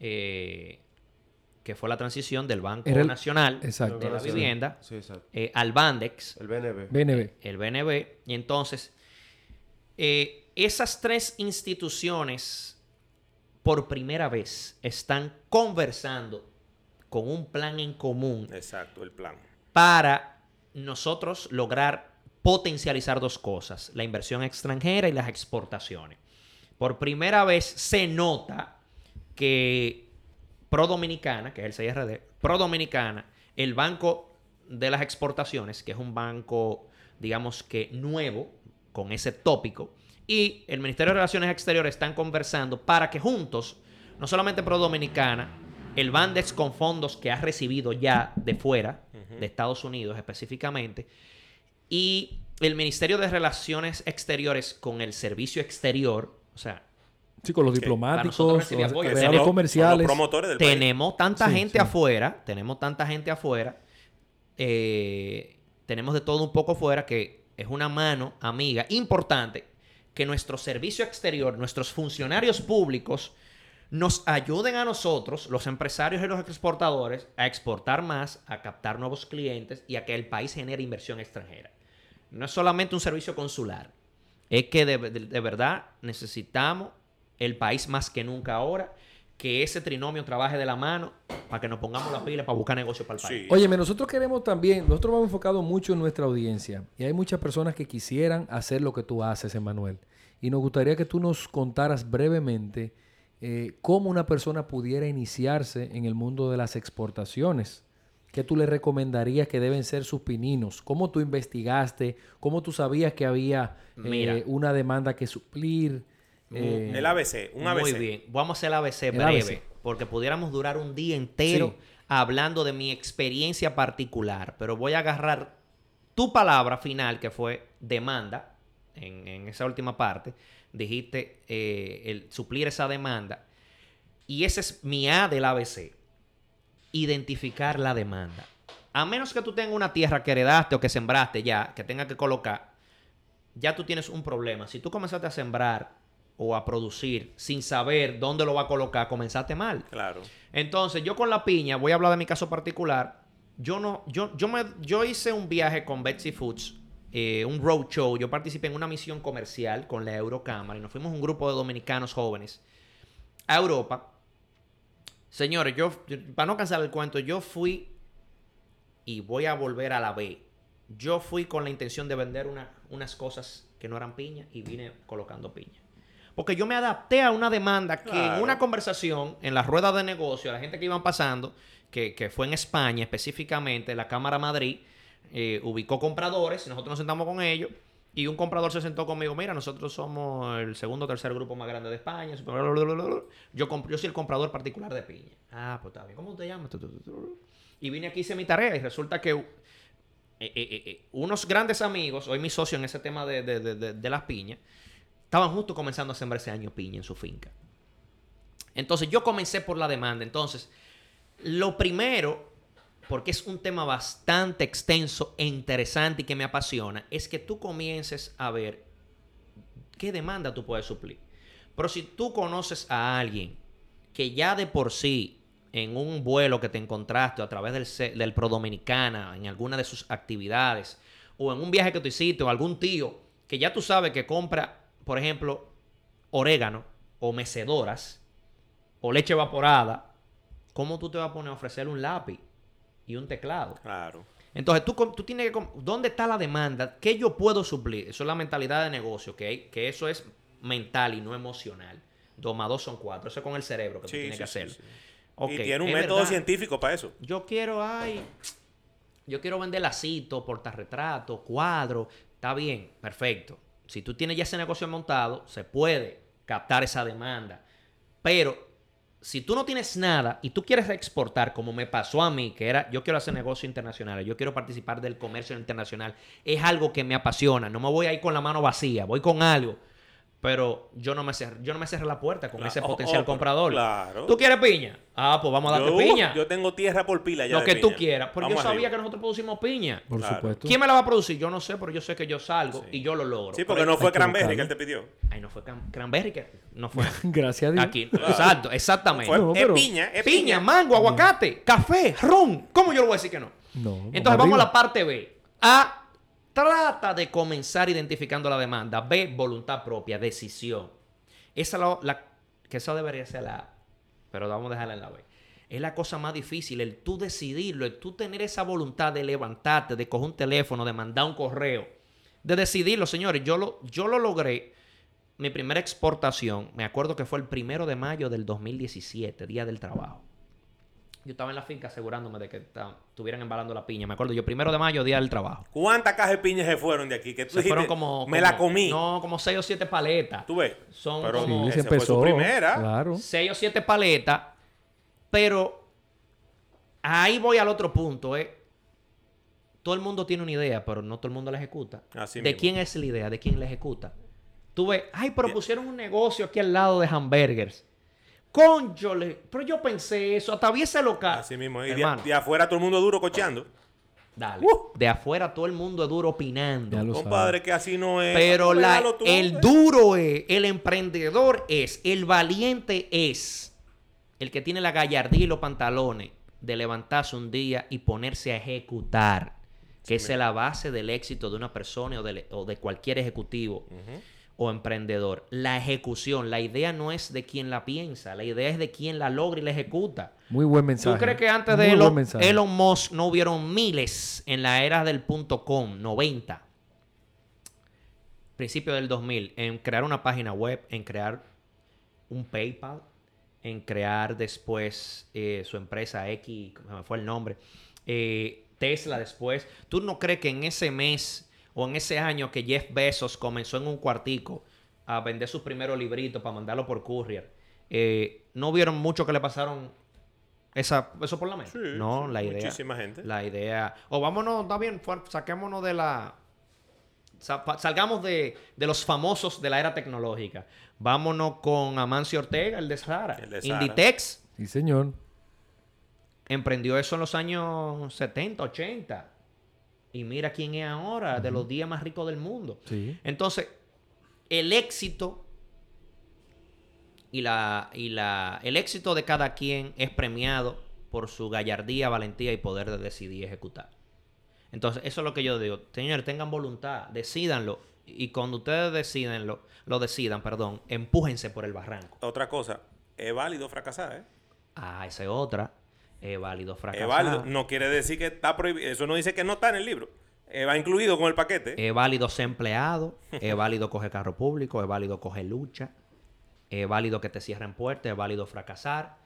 eh, que fue la transición del Banco
el-
Nacional
Exacto.
de la Vivienda
Sí,
eh, al Bandex,
El BNB.
BNB.
el BNB. Y entonces, eh, esas tres instituciones por primera vez están conversando con un plan en común
Exacto, el plan.
para nosotros lograr potencializar dos cosas, la inversión extranjera y las exportaciones. Por primera vez se nota que Pro Dominicana, que es el CIRD, Pro Dominicana, el Banco de las Exportaciones, que es un banco, digamos que nuevo, con ese tópico, y el Ministerio de Relaciones Exteriores están conversando para que juntos, no solamente Pro Dominicana, el Bandex con fondos que ha recibido ya de fuera, de Estados Unidos específicamente, y el Ministerio de Relaciones Exteriores con el servicio exterior, o sea,
Sí, con los diplomáticos, los
Tenemos-
Son los
comerciales.
promotores del país.
tenemos tanta
Sí,
gente
sí.
afuera, tenemos tanta gente afuera, eh, tenemos de todo un poco afuera que es una mano amiga importante que nuestro servicio exterior, nuestros funcionarios públicos nos ayuden a nosotros, los empresarios y los exportadores, a exportar más, a captar nuevos clientes y a que el país genere inversión extranjera. No es solamente un servicio consular, es que de, de- de verdad necesitamos el país más que nunca ahora, que ese trinomio trabaje de la mano para que nos pongamos la pila para buscar negocios para el país.
Sí.
Óyeme, nosotros queremos también, nosotros vamos enfocado mucho en nuestra audiencia y hay muchas personas que quisieran hacer lo que tú haces, Emanuel. Y nos gustaría que tú nos contaras brevemente eh, cómo una persona pudiera iniciarse en el mundo de las exportaciones. ¿Qué tú le recomendarías que deben ser sus pininos? ¿Cómo tú investigaste? ¿Cómo tú sabías que había eh, una demanda que suplir? Eh,
El ABC, un ABC.
Muy bien. Vamos a hacer el ABC
El
breve,
ABC.
porque pudiéramos durar un día entero
Sí.
hablando de mi experiencia particular, pero voy a agarrar tu palabra final, que fue demanda, en, en esa última parte, dijiste eh, el suplir esa demanda, y ese es mi A del ABC, identificar la demanda. A menos que tú tengas una tierra que heredaste o que sembraste ya, que tenga que colocar, ya tú tienes un problema. Si tú comenzaste a sembrar o a producir sin saber dónde lo va a colocar, comenzaste mal.
Claro.
Entonces, yo con la piña, voy a hablar de mi caso particular. Yo no, yo, yo me, yo hice un viaje con Betsy Foods, eh, un road show. Yo participé en una misión comercial con la Eurocámara y nos fuimos un grupo de dominicanos jóvenes a Europa. Señores, yo, para no cansar el cuento, yo fui y voy a volver a la B. Yo fui con la intención de vender una- unas cosas que no eran piña y vine colocando piña. Porque yo me adapté a una demanda que en una conversación, en las ruedas de negocio, a la gente que iban pasando, que, que fue en España específicamente, la Cámara Madrid eh, ubicó compradores, y nosotros nos sentamos con ellos, y un comprador se sentó conmigo, mira, nosotros somos el segundo o tercer grupo más grande de España, yo, yo soy el comprador particular de piña. Ah, pues está bien, ¿cómo te llamas? Y vine aquí, hice mi tarea, y resulta que eh, eh, unos grandes amigos, hoy mi socio en ese tema de- de- de- de las piñas, estaban justo comenzando a sembrar ese año piña en su finca. Entonces yo comencé por la demanda. Entonces, lo primero, porque es un tema bastante extenso e interesante y que me apasiona, es que tú comiences a ver qué demanda tú puedes suplir. Pero si tú conoces a alguien que ya de por sí, en un vuelo que te encontraste a través del Pro Dominicana, en alguna de sus actividades, o en un viaje que tú hiciste, o algún tío que ya tú sabes que compra, por ejemplo, orégano o mecedoras o leche evaporada, ¿cómo tú te vas a poner a ofrecer un lápiz y un teclado?
Claro.
Entonces, tú, tú tienes que... ¿Dónde está la demanda? ¿Qué yo puedo suplir? Eso es la mentalidad de negocio, ¿ok? Que eso es mental y no emocional. Dos más dos son cuatro. Eso es con el cerebro que tú tienes
sí,
que
sí,
hacerlo.
sí. Y tiene un método
verdad.
científico para eso.
Yo quiero, ay, yo quiero vender lacito, portarretrato, cuadro. Está bien, perfecto. Si tú tienes ya ese negocio montado, se puede captar esa demanda. Pero si tú no tienes nada y tú quieres exportar, como me pasó a mí, que era, yo quiero hacer negocios internacionales, yo quiero participar del comercio internacional, es algo que me apasiona. No me voy a ir con la mano vacía, voy con algo. Pero yo no me cerré, yo no me cerré la puerta con
Claro.
ese
Oh,
potencial
oh, pero-
comprador.
claro.
¿Tú quieres piña? Ah, pues vamos a darte
Yo,
piña.
yo tengo tierra por pila ya
Lo
de
que tú quieras. Porque yo sabía
arriba.
que nosotros producimos piña.
Por
Claro.
supuesto.
¿Quién me la va a producir? Yo no sé, pero yo sé que yo salgo y yo lo logro.
Sí, porque
Pero-
no fue Cranberry que él te pidió.
Ay, no fue cran- cranberry que no fue <laughs>
Gracias a Dios.
aquí. Exacto, exactamente.
Es piña, es
piña,
piña.
mango, aguacate, café, ron. ¿Cómo yo le voy a decir que no?
No,
Entonces
vamos
a la parte B. A, trata de comenzar identificando la demanda. B, voluntad propia, decisión. Esa es la, que eso debería ser la A, pero vamos a dejarla en la B. Es la cosa más difícil, el tú decidirlo, el tú tener esa voluntad de levantarte, de coger un teléfono, de mandar un correo, de decidirlo, señores. Yo lo, yo lo logré. Mi primera exportación, me acuerdo que fue el primero de mayo del 2017, Día del Trabajo. Yo estaba en la finca asegurándome de que estuvieran embalando la piña. Me acuerdo, yo primero de mayo, Día del Trabajo.
¿Cuántas cajas de piña se fueron de aquí? Que tú
Se fueron como,
Me
como-
la comí.
No, como seis o siete paletas.
¿Tú ves?
Son
Pero
como-
Sí, se
esa fue su
empezó.
primera.
Claro.
Seis o siete paletas. Pero ahí voy al otro punto, ¿eh? Todo el mundo tiene una idea, pero no todo el mundo la ejecuta.
Así
¿De
mismo.
quién es la idea? ¿De quién la ejecuta? Tú ves, ay, pero pusieron un negocio aquí al lado de hamburgers. Conchole, pero yo pensé eso, hasta vi ese local.
Así mismo. Y de,
Hermano,
de afuera todo el mundo duro cocheando.
dale. De afuera todo el mundo es duro opinando.
Ya lo
Compadre, que así no es.
Pero la-
tú,
el
eh.
duro es, el emprendedor es, el valiente es, el que tiene la gallardía y los pantalones de levantarse un día y ponerse a ejecutar, que esa es la base del éxito de una persona o de, o de cualquier ejecutivo o emprendedor. La ejecución, la idea no es de quien la piensa, la idea es de quien la logra y la ejecuta.
Muy buen mensaje.
¿Tú crees que antes
Muy
de Elon, Musk no hubieron miles en la era del punto com, 90? Principio del 2000, en crear una página web, en crear un PayPal, en crear después eh, su empresa X, se me fue el nombre, eh, Tesla después. ¿Tú no crees que en ese mes o en ese año que Jeff Bezos comenzó en un cuartico a vender sus primeros libritos para mandarlo por courier, eh, no vieron mucho que le pasaron esa, eso por la mente?
Sí,
no,
sí,
la idea.
muchísima gente.
La idea. O vámonos, está bien, saquémonos de la. Salgamos de, de los famosos de la era tecnológica. Vámonos con Amancio Ortega, el de Sahara.
El de Sahara.
Inditex
Sí, señor.
emprendió eso en los años 70, 80. Y mira quién es ahora, de los días más ricos del mundo.
Sí.
Entonces, el éxito y la, y la, el éxito de cada quien es premiado por su gallardía, valentía y poder de decidir y ejecutar. Entonces, eso es lo que yo digo. Señores, tengan voluntad, decídanlo. Y cuando ustedes decidenlo, lo decidan, perdón, empújense por el barranco.
Otra cosa, es válido fracasar, ¿eh?
Ah, esa es otra. Es válido fracasar.
Es válido. No quiere decir que está prohibido. Eso no dice que no está en el libro. Eh, va incluido con el paquete.
Es válido ser empleado, es válido coger carro público, es válido coger lucha, es válido que te cierren puertas, es válido fracasar.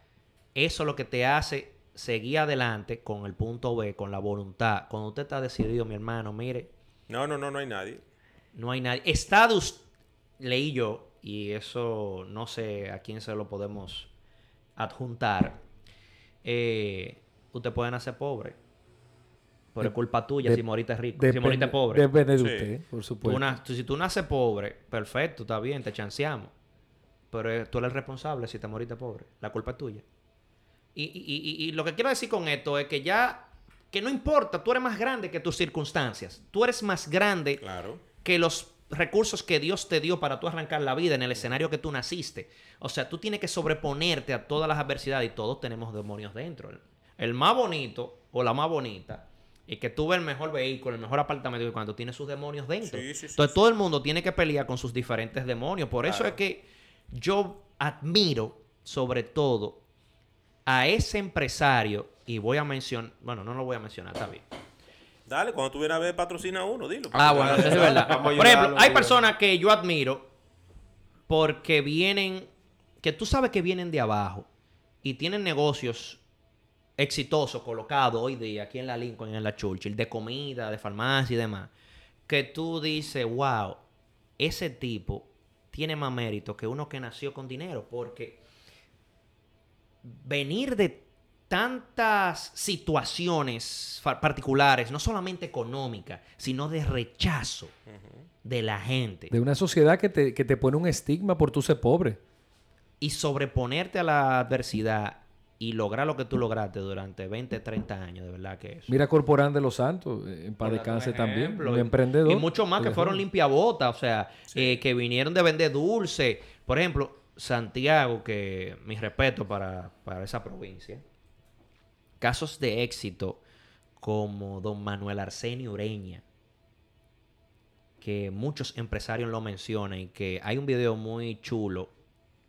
Eso es lo que te hace seguir adelante con el punto B, con la voluntad. Cuando usted está decidido, mi hermano, mire,
No, no, no, no hay nadie.
no hay nadie. Estados, leí yo, y eso no sé a quién se lo podemos adjuntar. Eh, usted puede nacer pobre. Por es culpa tuya
de-
si moriste rico, si moriste pobre.
Depende de
Sí.
usted, por
Tú
supuesto.
na- si tú naces pobre, perfecto, está bien, te chanceamos. Pero eh, tú eres el responsable si te moriste pobre. La culpa es tuya. Y, y- y- y lo que quiero decir con esto es que ya, que no importa, tú eres más grande que tus circunstancias. Tú eres más grande
Claro.
que los recursos que Dios te dio para tú arrancar la vida en el escenario que tú naciste. O sea, tú tienes que sobreponerte a todas las adversidades y todos tenemos demonios dentro. El, el más bonito o la más bonita es que tú ves el mejor vehículo, el mejor apartamento y cuando tiene sus demonios dentro.
Sí, sí, sí,
Entonces todo el mundo tiene que pelear con sus diferentes demonios. Por eso es que yo admiro sobre todo a ese empresario, y voy a mencionar, bueno, no lo voy a mencionar, está bien.
Dale, cuando tú vienes a ver, patrocina uno, dilo.
Ah, bueno, eso es verdad. Por ejemplo, hay personas que yo admiro porque vienen, que tú sabes que vienen de abajo y tienen negocios exitosos colocados hoy día aquí en la Lincoln y en la Churchill, de comida, de farmacia y demás, que tú dices, wow, ese tipo tiene más mérito que uno que nació con dinero, porque venir de tantas situaciones particulares, no solamente económicas, sino de rechazo de la gente
De una sociedad que te, que te pone un estigma por tú ser pobre.
y sobreponerte a la adversidad y lograr lo que tú lograste durante 20, 30 años, de verdad que es.
Mira Corporán de los Santos, eh, en paz descanse también. Un
y-
emprendedor.
Y muchos más que fueron limpiabotas, o sea, eh, que vinieron de vender dulce. Por ejemplo, Santiago, que mi respeto para, para esa provincia. Casos de éxito como don Manuel Arsenio Ureña, que muchos empresarios lo mencionan y que hay un video muy chulo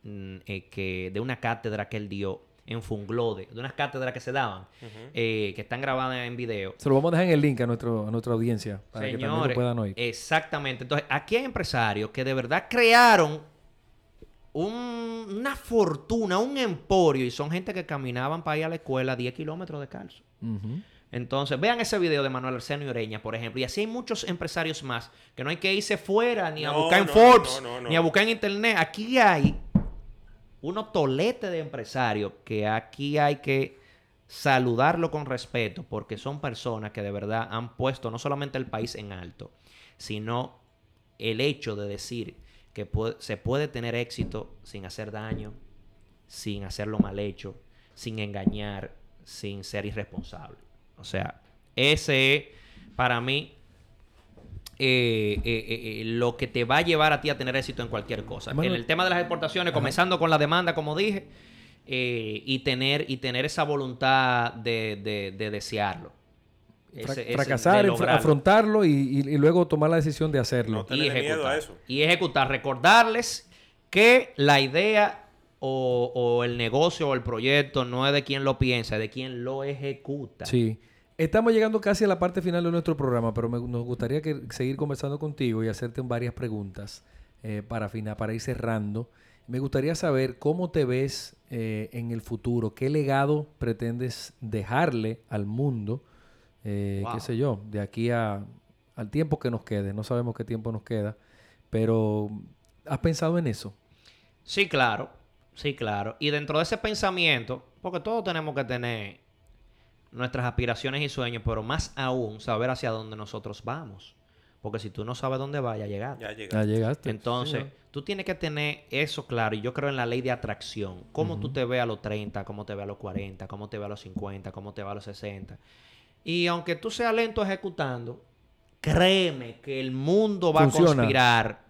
mm, eh, que de una cátedra que él dio en Funglode, de unas cátedras que se daban, eh, que están grabadas en video.
Se lo vamos a dejar en el link a, nuestro, a nuestra audiencia para que también lo puedan oír.
exactamente. Entonces, aquí hay empresarios que de verdad crearon un- una fortuna, un emporio, y son gente que caminaban para ir a la escuela 10 kilómetros de calzo.
Ujú.
Entonces, vean ese video de Manuel Arsenio Ureña, por ejemplo. Y así hay muchos empresarios más que no hay que irse fuera ni a
No,
buscar en
no,
Forbes,
no, no, no.
ni a buscar en Internet. Aquí hay unos toletes de empresarios que aquí hay que saludarlo con respeto porque son personas que de verdad han puesto no solamente el país en alto, sino el hecho de decir que puede- se puede tener éxito sin hacer daño, sin hacerlo mal hecho, sin engañar, sin ser irresponsable. O sea, ese es para mí eh, eh, eh, lo que te va a llevar a ti a tener éxito en cualquier cosa. En el tema de las exportaciones, comenzando con la demanda, como dije, y, tener, y tener esa voluntad de, de- de desearlo.
Fra-
Ese- ese-
fracasar, afrontarlo y, y- y luego tomar la decisión de hacerlo.
No tenerle miedo a eso.
Y ejecutar. Recordarles que la idea o, o el negocio o el proyecto no es de quien lo piensa, es de quien lo ejecuta.
Sí. Estamos llegando casi a la parte final de nuestro programa, pero me- nos gustaría que, seguir conversando contigo y hacerte varias preguntas eh, para, fina- para ir cerrando. Me gustaría saber cómo te ves eh, en el futuro, qué legado pretendes dejarle al mundo, eh,
Wow.
qué sé yo, de aquí a, al tiempo que nos quede. No sabemos qué tiempo nos queda, pero ¿has pensado en eso?
Sí, claro. Sí, claro. Y dentro de ese pensamiento, porque todos tenemos que tener nuestras aspiraciones y sueños, pero más aún saber hacia dónde nosotros vamos. Porque si tú no sabes dónde vaya a llegar.
Ya
Ya
llega.
llegaste.
Entonces,
Sí,
tú tienes que tener eso claro. Y yo creo en la ley de atracción. Cómo tú te ves a los 30, cómo te ves a los 40, cómo te ves a los 50, cómo te ves a los 60. Y aunque tú seas lento ejecutando, créeme que el mundo va
Funciona.
a conspirar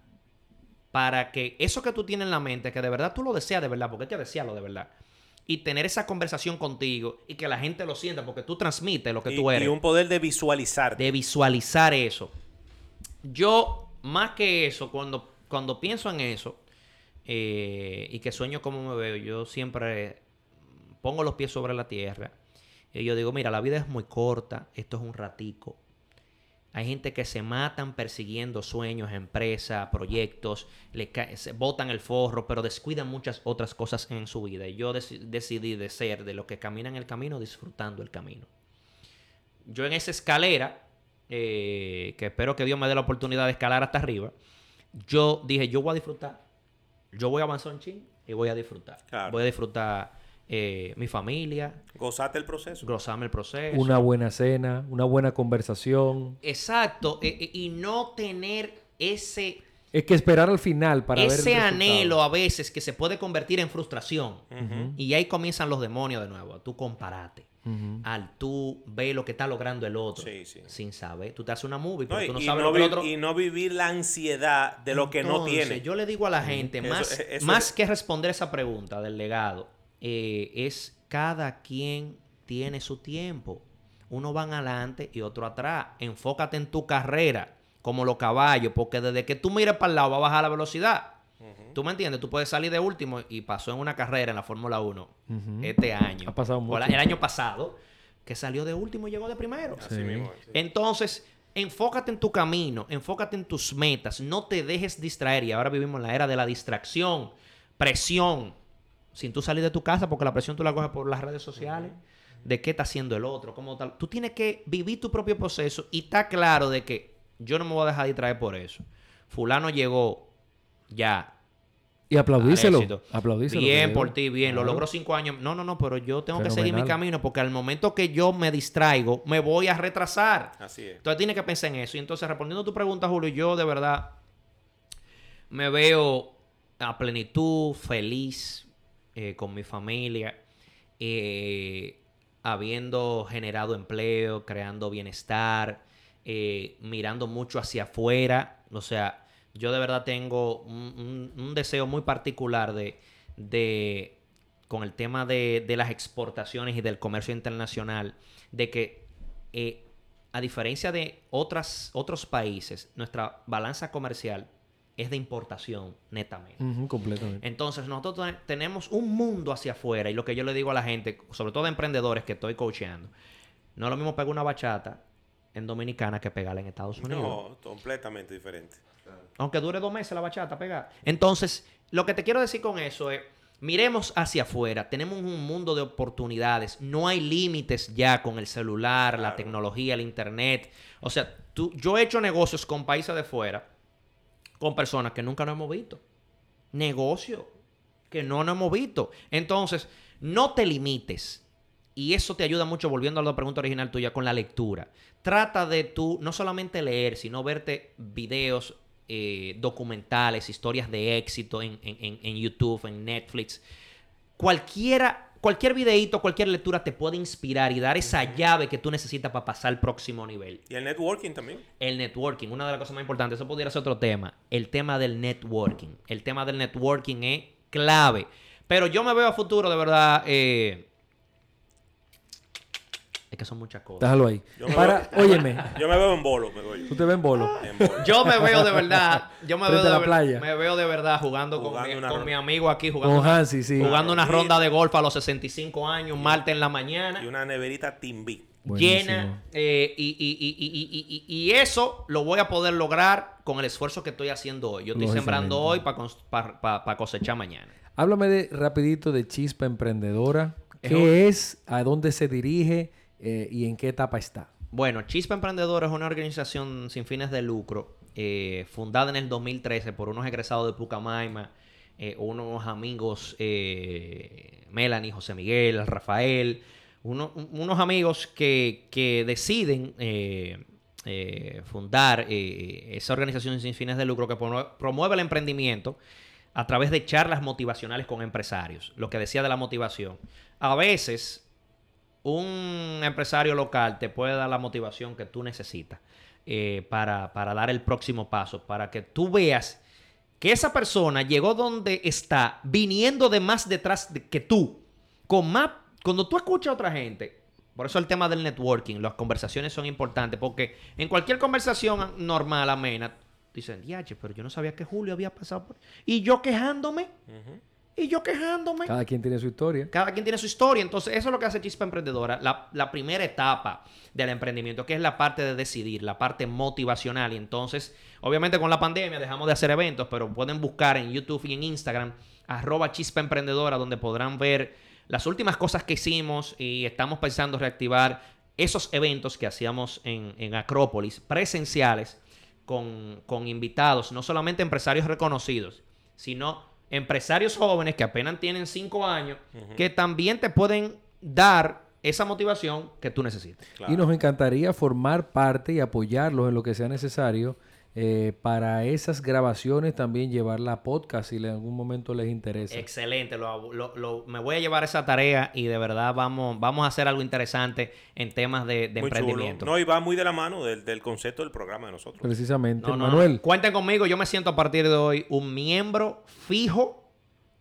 para que eso que tú tienes en la mente, que de verdad tú lo deseas de verdad, porque hay que desearlo de verdad. Y tener esa conversación contigo y que la gente lo sienta, porque tú transmites lo que
Y,
tú eres
y un poder de visualizar.
de visualizar eso. Yo, más que eso, cuando, cuando pienso en eso eh, y que sueño cómo me veo, yo siempre pongo los pies sobre la tierra. Y yo digo, mira, la vida es muy corta, esto es un ratico. Hay gente que se matan persiguiendo sueños, empresas, proyectos, le se botan el forro, pero descuidan muchas otras cosas en su vida. Y yo deci- decidí de ser de los que caminan el camino disfrutando el camino yo en esa escalera, eh, que espero que Dios me dé la oportunidad de escalar hasta arriba, yo dije, yo voy a disfrutar. Yo voy a avanzar un ching y voy a disfrutar.
Claro.
Voy a disfrutar eh, mi familia,
Gozate el proceso.
gozarme el proceso.
Una buena cena, una buena conversación.
Exacto. eh, eh, y no tener ese,
Es que esperar al final para ver el
ese
resultado.
anhelo a veces que se puede convertir en frustración. Y ahí comienzan los demonios de nuevo. Tú comparate. Al tú ver lo que está logrando el otro.
Sí, sí.
Sin saber. Tú te haces una movie,
No,
pero
y,
tú no
y
sabes
no
lo que el
vi-
otro...
y no vivir la ansiedad de lo que no tiene.
Yo le digo a la gente, más,
eso
más
es-
que responder esa pregunta del legado, eh, es cada quien tiene su tiempo. Uno van adelante y otro atrás. Enfócate en tu carrera, como los caballos, porque desde que tú mires para el lado va a bajar la velocidad. ¿Tú me entiendes? Tú puedes salir de último y pasó en una carrera en la Fórmula 1 este año.
Ha pasado mucho.
el año pasado, que salió de último y llegó de primero.
Así mismo es.
Entonces, enfócate en tu camino, enfócate en tus metas, no te dejes distraer. Y ahora vivimos en la era de la distracción, presión, sin tú salir de tu casa, porque la presión tú la coges por las redes sociales, de qué está haciendo el otro, cómo tal. Tú tienes que vivir tu propio proceso y está claro de que yo no me voy a dejar distraer por eso. Fulano llegó ya.
Y aplaudíselo. Aplaudíselo.
Bien por ti, bien. Lo logró cinco años. No, no, no, pero yo tengo que seguir mi camino porque al momento que yo me distraigo, me voy a retrasar.
Así es.
Entonces tienes que pensar en eso. Y entonces, respondiendo a tu pregunta, Julio, yo de verdad me veo a plenitud, feliz eh, con mi familia, eh, habiendo generado empleo, creando bienestar, eh, mirando mucho hacia afuera. O sea, yo de verdad tengo un, un- deseo muy particular de, de con el tema de, de las exportaciones y del comercio internacional, de que a diferencia de otras, otros países, nuestra balanza comercial es de importación netamente.
Completamente.
Entonces, nosotros ten- tenemos un mundo hacia afuera y lo que yo le digo a la gente, sobre todo a emprendedores que estoy coacheando, no es lo mismo pegar una bachata en Dominicana que pegarla en Estados Unidos.
No, completamente diferente.
Aunque dure dos meses la bachata pegar. Entonces, lo que te quiero decir con eso es, miremos hacia afuera. Tenemos un mundo de oportunidades. No hay límites ya con el celular, la tecnología, el internet. O sea, tú, yo he hecho negocios con países de fuera, con personas que nunca nos hemos visto. Negocio que no nos hemos visto. Entonces, no te limites. Y eso te ayuda mucho, volviendo a la pregunta original tuya, con la lectura. Trata de tú no solamente leer, sino verte videos, eh, documentales, historias de éxito en, en- en- en YouTube, en Netflix. Cualquiera, cualquier videíto, cualquier lectura te puede inspirar y dar esa llave que tú necesitas para pasar al próximo nivel.
Y el networking también.
El networking, una de las cosas más importantes, eso pudiera ser otro tema. El tema del networking. El tema del networking es clave. Pero yo me veo a futuro, de verdad. eh, es que son muchas cosas.
Déjalo ahí.
Yo me
Para,
veo-
óyeme, <laughs>
Yo me veo en bolo, me voy.
tú te ves en bolo.
En bolo.
Yo me veo de verdad. Yo me veo de,
la
ver-
playa.
Me veo de verdad jugando,
Jugando
con, mi, con mi amigo aquí, jugando,
Con
una-
Hansi, sí.
jugando una ronda de golf a los 65 años, martes en la mañana.
Y una neverita Timbi.
Buenísimo.
llena eh, y, y- y- y- y- y- y eso lo voy a poder lograr con el esfuerzo que estoy haciendo hoy. Yo estoy sembrando hoy para cosechar mañana.
Háblame de rapidito de Chispa Emprendedora. ¿Qué es? ¿A dónde se dirige? Eh, ¿Y en qué etapa está?
Bueno, Chispa Emprendedora es una organización sin fines de lucro, eh, fundada en el 2013 por unos egresados de Pucamaima, eh, unos amigos, Melanie, José Miguel, Rafael, uno- un- unos amigos que, deciden fundar esa organización sin fines de lucro que promueve el emprendimiento a través de charlas motivacionales con empresarios. Lo que decía de la motivación. A veces un empresario local te puede dar la motivación que tú necesitas eh, para, para dar el próximo paso, para que tú veas que esa persona llegó donde está, viniendo de más detrás de- que tú, con más, cuando tú escuchas a otra gente, por eso el tema del networking, las conversaciones son importantes, porque en cualquier conversación normal, amena, dicen, diache, pero yo no sabía que Julio había pasado por... Y yo quejándome, y yo quejándome.
Cada quien tiene su historia.
Cada quien tiene su historia. Entonces, eso es lo que hace Chispa Emprendedora. La, la primera etapa del emprendimiento, que es la parte de decidir, la parte motivacional. Y entonces, obviamente con la pandemia dejamos de hacer eventos, pero pueden buscar en YouTube y en Instagram, arroba Chispa Emprendedora, donde podrán ver las últimas cosas que hicimos y estamos pensando reactivar esos eventos que hacíamos en, en Acrópolis, presenciales, con, con invitados, no solamente empresarios reconocidos, sino empresarios jóvenes que apenas tienen cinco años, que también te pueden dar esa motivación que tú necesitas.
Claro.
Y nos encantaría formar parte y apoyarlos en lo que sea necesario eh, para esas grabaciones también llevarla a podcast si en algún momento les interesa.
Excelente, lo- lo- lo- me voy a llevar esa tarea y de verdad vamos, vamos a hacer algo interesante en temas de, de
Muy chulo.
emprendimiento.
No, y va muy de la mano del, del concepto del programa de nosotros.
Precisamente.
No, no, no.
Manuel,
Cuenten conmigo, yo me siento a partir de hoy un miembro fijo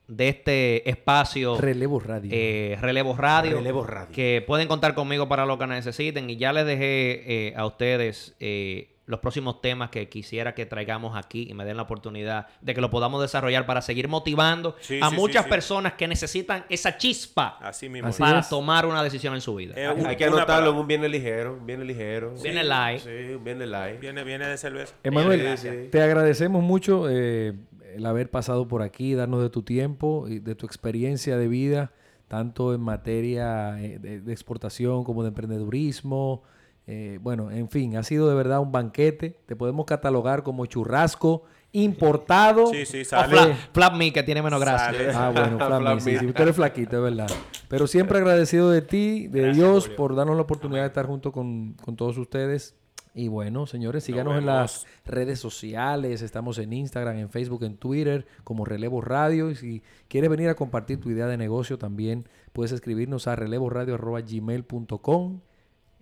de este espacio
Relevo Radio.
eh, Relevo Radio.
Relevo Radio.
Que pueden contar conmigo para lo que necesiten. Y ya les dejé eh, a ustedes eh, los próximos temas que quisiera que traigamos aquí y me den la oportunidad de que lo podamos desarrollar para seguir motivando
Sí,
a
sí,
muchas
sí, sí.
personas que necesitan esa chispa
Así mismo.
Así
para
es.
tomar una decisión en su vida.
Eh,
Hay,
un-
hay que anotarlo un viernes ligero, un viernes ligero.
Viene light.
Sí, viernes light.
Viene, viene de cerveza.
Emanuel,
Sí, sí.
te agradecemos mucho eh, el haber pasado por aquí, darnos de tu tiempo y de tu experiencia de vida, tanto en materia eh, de, de exportación como de emprendedurismo. Eh, bueno, en fin, ha sido de verdad un banquete. Te podemos catalogar como churrasco importado.
Sí, sí,
O
sale.
Flap, Flap Me, que tiene menos gracia.
Sale.
Ah, bueno, <laughs> Flammy,
Flammy.
sí, sí, tú eres flaquito, es verdad. Pero siempre agradecido de ti, de
Gracias,
Dios,
Julio.
por darnos la oportunidad de estar junto con, con todos ustedes. Y bueno, señores, síganos en las redes sociales. Estamos en Instagram, en Facebook, en Twitter, como Relevo Radio. Y si quieres venir a compartir tu idea de negocio, también puedes escribirnos a relevoradio.gmail.com.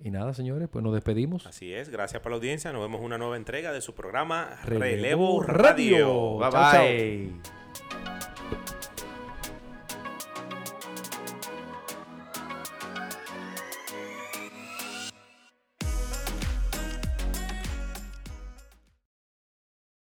Y nada, señores, pues nos despedimos.
Así es, gracias por la audiencia. Nos vemos en una nueva entrega de su programa
Relevo
Relevo,
Radio.
Radio.
Bye
Chao, chao.
bye.